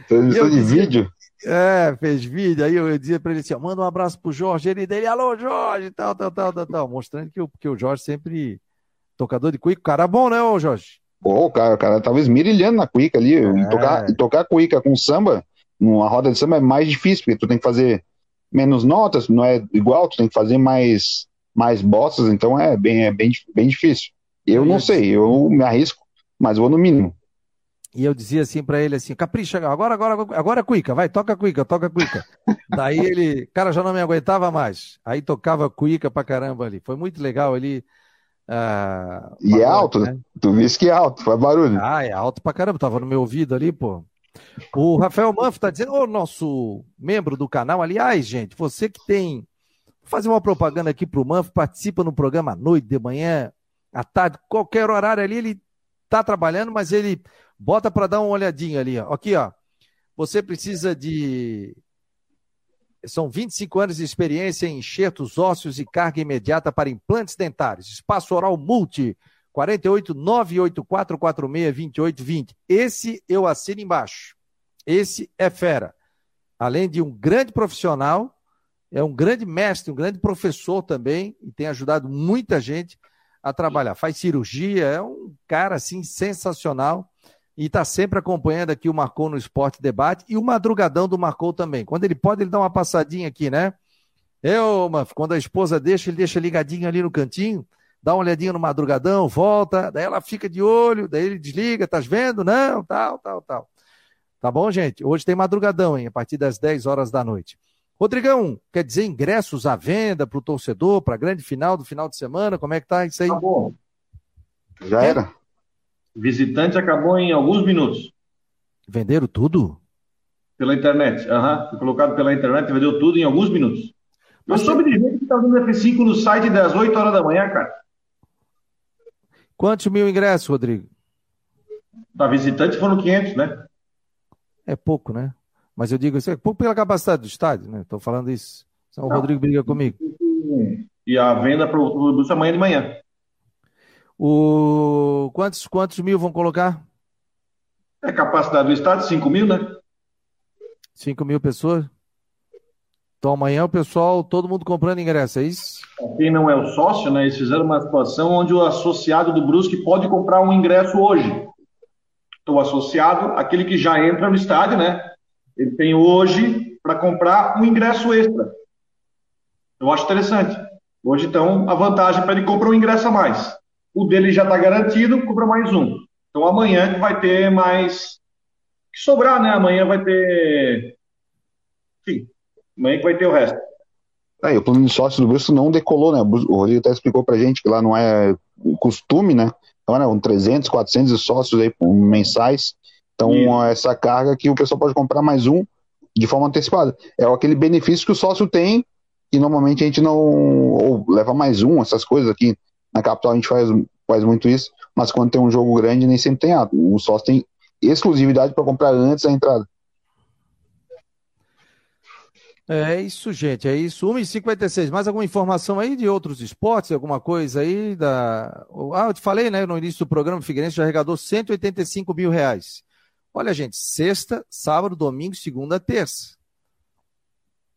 Transmissão Eu de dizia- vídeo. é, fez vídeo, aí eu, eu dizia pra ele assim, ó, manda um abraço pro Jorge, ele dele, alô, Jorge, tal, tal, tal, tal, tal, mostrando que, o- que o Jorge sempre tocador de cuíca, cara bom, né, ô Jorge? Pô, o cara, o cara tava esmirilhando na cuica ali. É. E tocar, tocar cuica com samba, numa roda de samba é mais difícil, porque tu tem que fazer menos notas, não é igual, tu tem que fazer mais, mais bostas, então é bem, é bem, bem difícil. Eu não sei, eu me arrisco, mas vou no mínimo. E eu dizia assim pra ele assim, capricha, agora, agora, agora é cuíca, vai, toca cuíca, toca cuíca. *laughs* Daí ele, cara, já não me aguentava mais. Aí tocava cuíca pra caramba ali. Foi muito legal ali. Ah, E é alto, né? Tu viste que é alto, faz barulho. Ah, é alto pra caramba, tava no meu ouvido ali, pô. O Rafael Manfro tá dizendo, ô nosso membro do canal, aliás, gente, você que tem. Vou fazer uma propaganda aqui pro Manfro, participa no programa à noite, de manhã, à tarde, qualquer horário ali, ele está trabalhando, mas ele bota para dar uma olhadinha ali. Ó. Aqui, ó. Você precisa de. São 25 anos de experiência em enxertos ósseos e carga imediata para implantes dentários. Espaço Oral Multi, 48 98446 2820. Esse eu assino embaixo. Esse é fera. Além de um grande profissional, é um grande mestre, um grande professor também, e tem ajudado muita gente a trabalhar. Faz cirurgia, é um cara assim sensacional e está sempre acompanhando aqui o Marcou no Esporte Debate e o Madrugadão do Marcou também. Quando ele pode, ele dá uma passadinha aqui, né? Eu, quando a esposa deixa, ele deixa ligadinho ali no cantinho, dá uma olhadinha no Madrugadão, volta, daí ela fica de olho, daí ele desliga, tá vendo? Não, tal, tal, tal. Tá bom, gente? Hoje tem Madrugadão, hein? A partir das 10 horas da noite. Rodrigão, quer dizer ingressos à venda para o torcedor, para a grande final do final de semana? Como é que tá isso aí? Acabou. Já é? era. Visitante acabou em alguns minutos. Venderam tudo? Pela internet. Aham. Foi colocado pela internet, vendeu tudo em alguns minutos. Eu soube de gente que está vendo F5 no site das 8 horas da manhã, cara. Quantos mil ingressos, Rodrigo? Para visitante foram 500, né? É pouco, né? Mas eu digo isso, é pouco pela capacidade do estádio, né? Estou falando isso. Só o Não. Rodrigo briga comigo. E a venda para o amanhã de manhã. O... Quantos, quantos mil vão colocar? É capacidade do estádio, 5 mil, né? 5 mil pessoas? Então amanhã o pessoal, todo mundo comprando ingresso, é isso? Quem não é o sócio, né? Eles fizeram uma situação onde o associado do Brusque pode comprar um ingresso hoje. Então, o associado, aquele que já entra no estádio, né? Ele tem hoje para comprar um ingresso extra. Eu acho interessante. Hoje, então, a vantagem para ele comprar um ingresso a mais. O dele já está garantido, compra mais um. Então amanhã vai ter mais. Que sobrar, né? Amanhã vai ter. Enfim, amanhã que vai ter o resto. Aí, o plano de sócio do Brusco não decolou, né? O Rodrigo até explicou pra gente que lá não é costume, né? Então, né, um 300, 400 sócios aí mensais. Então, essa carga que o pessoal pode comprar mais um de forma antecipada. É aquele benefício que o sócio tem e normalmente a gente não. Ou leva mais um, essas coisas aqui. Na capital a gente faz, faz muito isso, mas quando tem um jogo grande nem sempre tem ato. O sócio tem exclusividade para comprar antes da entrada. É isso, gente, é isso. 1h56. Mais alguma informação aí de outros esportes? Alguma coisa aí da. Ah, eu te falei, né? No início do programa, o Figueirense já arrecadou 185 mil reais. Olha, gente, sexta, sábado, domingo, segunda, terça.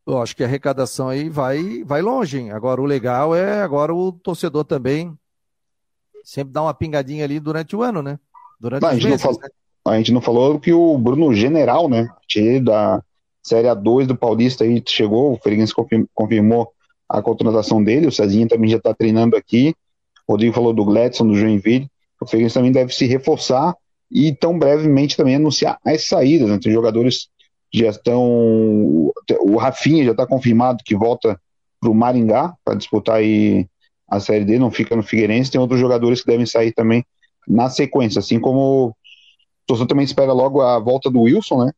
Eu acho que a arrecadação aí vai, vai longe. Hein? Agora, o legal é agora o torcedor também sempre dar uma pingadinha ali durante o ano, né? Durante não, a, gente meses, falou, né? a gente não falou que o Bruno General, né? Da Série A2 do Paulista aí chegou, o Ferguense confirmou a contratação dele, o Cezinha também já está treinando aqui. O Rodrigo falou do Gladson, do Joinville. O Ferguense também deve se reforçar e tão brevemente também anunciar as saídas. Né? Tem jogadores já estão. O Rafinha já está confirmado que volta para o Maringá para disputar aí a Série D, não fica no Figueirense. Tem outros jogadores que devem sair também na sequência, assim como o torcedor também espera logo a volta do Wilson, né?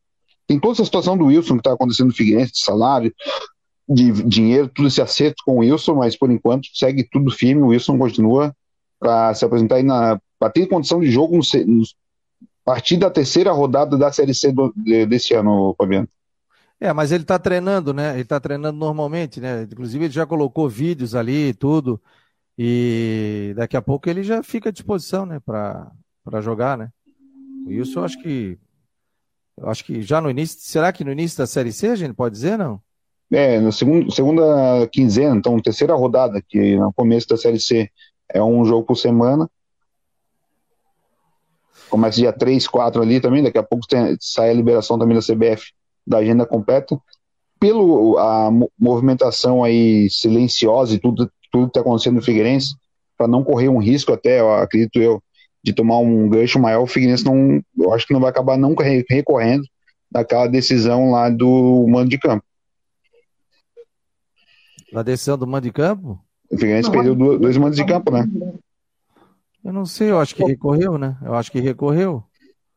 Tem toda essa situação do Wilson que está acontecendo no Figueirense, de salário, de dinheiro, tudo esse acerto com o Wilson, mas por enquanto segue tudo firme. O Wilson continua para se apresentar aí na. para ter condição de jogo no, partir da terceira rodada da Série C do, de, desse ano, Fabiano. É, mas ele está treinando, né? Ele está treinando normalmente, né? Inclusive ele já colocou vídeos ali e tudo. E daqui a pouco ele já fica à disposição, né? Para jogar, né? Isso eu acho que. Eu acho que já no início. Será que no início da Série C a gente pode dizer, não? É, na segunda, segunda quinzena, então terceira rodada, que no começo da Série C é um jogo por semana. Começa dia 3, 4 ali também, daqui a pouco tem, sai a liberação também da CBF da agenda completa. Pelo a movimentação aí silenciosa e tudo tudo que está acontecendo no Figueirense, para não correr um risco até, eu acredito eu, de tomar um gancho maior, o Figueirense não, eu acho que não vai acabar não recorrendo daquela decisão lá do mando de campo. Na decisão do mando de campo? O Figueirense não, perdeu dois, dois mandos de campo, né? Eu não sei, eu acho que recorreu, né? Eu acho que recorreu.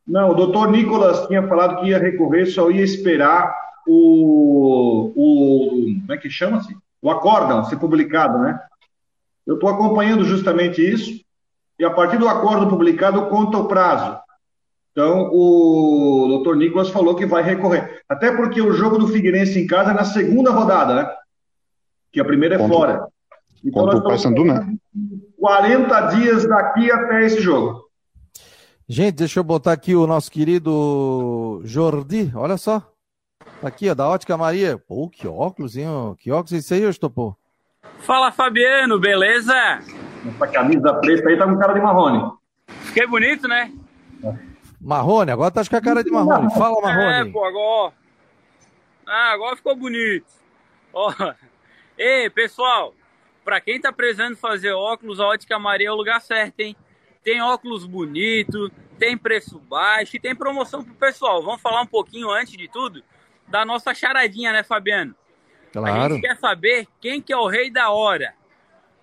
Não, o doutor Nicolas tinha falado que ia recorrer, só ia esperar o. o como é que chama-se? O acórdão ser publicado, né? Eu estou acompanhando justamente isso. e a partir do acordo publicado conta o prazo. Então, o doutor Nicolas falou que vai recorrer. Até porque o jogo do Figueirense em casa é na segunda rodada, né? Que a primeira é contra, fora. Então, contra o Paysandu, né? 40 dias daqui até esse jogo. Gente, deixa eu botar aqui o nosso querido Jordi, olha só. Tá aqui, ó, da Ótica Maria. Pô, que óculos, hein? Que óculos é esse aí, Estopô? Fala, Fabiano, beleza? Essa camisa preta aí tá com cara de marrone. Fiquei bonito, né? Marrone, agora tá com a cara de marrone. Fala, Marrone. É, pô, agora. Ah, agora ficou bonito. Ó. Ei, pessoal, pra quem tá precisando fazer óculos, a Ótica Maria é o lugar certo, hein? Tem óculos bonito, tem preço baixo e tem promoção pro pessoal. Vamos falar um pouquinho antes de tudo da nossa charadinha, né, Fabiano? Claro. A gente quer saber quem que é o rei da hora.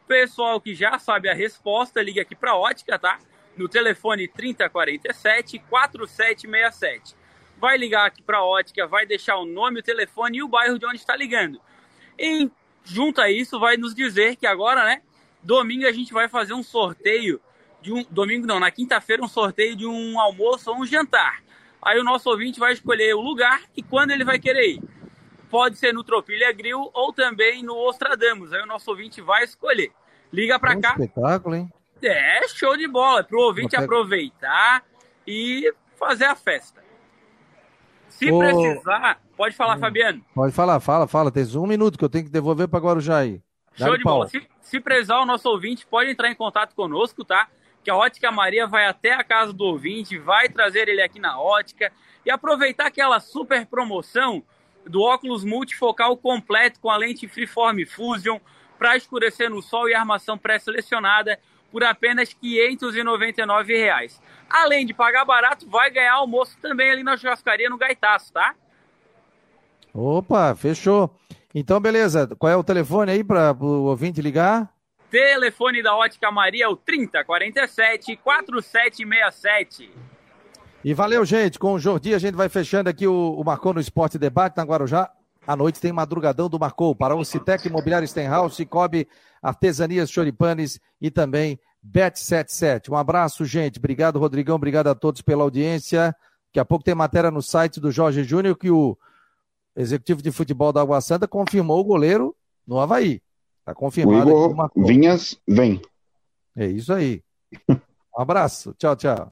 Pessoal que já sabe a resposta, liga aqui para Ótica, tá? No telefone 3047 4767. Vai ligar aqui para Ótica, vai deixar o nome, o telefone e o bairro de onde está ligando. E junto a isso vai nos dizer que agora, né, domingo a gente vai fazer um sorteio de um domingo não, na quinta-feira um sorteio de um almoço ou um jantar. Aí o nosso ouvinte vai escolher o lugar e quando ele vai querer ir. Pode ser no Tropilha Grill ou também no Ostradamus. Aí o nosso ouvinte vai escolher. Liga para um cá. espetáculo, hein? É, show de bola. Pro ouvinte Você... aproveitar e fazer a festa. Se Ô... precisar, pode falar, hum. Fabiano. Pode falar, fala, fala. Tem um minuto que eu tenho que devolver para Guarujá aí. Show de bola. Se, se precisar, o nosso ouvinte pode entrar em contato conosco, tá? que a Ótica Maria vai até a casa do ouvinte, vai trazer ele aqui na ótica e aproveitar aquela super promoção do óculos multifocal completo com a lente Freeform Fusion para escurecer no sol e armação pré-selecionada por apenas 599 reais. Além de pagar barato, vai ganhar almoço também ali na churrascaria no Gaitaço, tá? Opa, fechou. Então, beleza. Qual é o telefone aí para o ouvinte ligar? Telefone da Ótica Maria é o 3047 4767. E valeu, gente. Com o Jordi, a gente vai fechando aqui o, o Marcou no Esporte Debate na Guarujá. À noite tem madrugadão do Marcou para o Citec Imobiliário Stenhouse, Cicobi, Artesanias Choripanes e também Bet77. Um abraço, gente. Obrigado, Rodrigão. Obrigado a todos pela audiência. Daqui a pouco tem matéria no site do Jorge Júnior que o executivo de futebol da Água Santa confirmou o goleiro no Havaí. Tá confirmado. O Igor Vinhas vem. É isso aí. Um abraço. Tchau, tchau.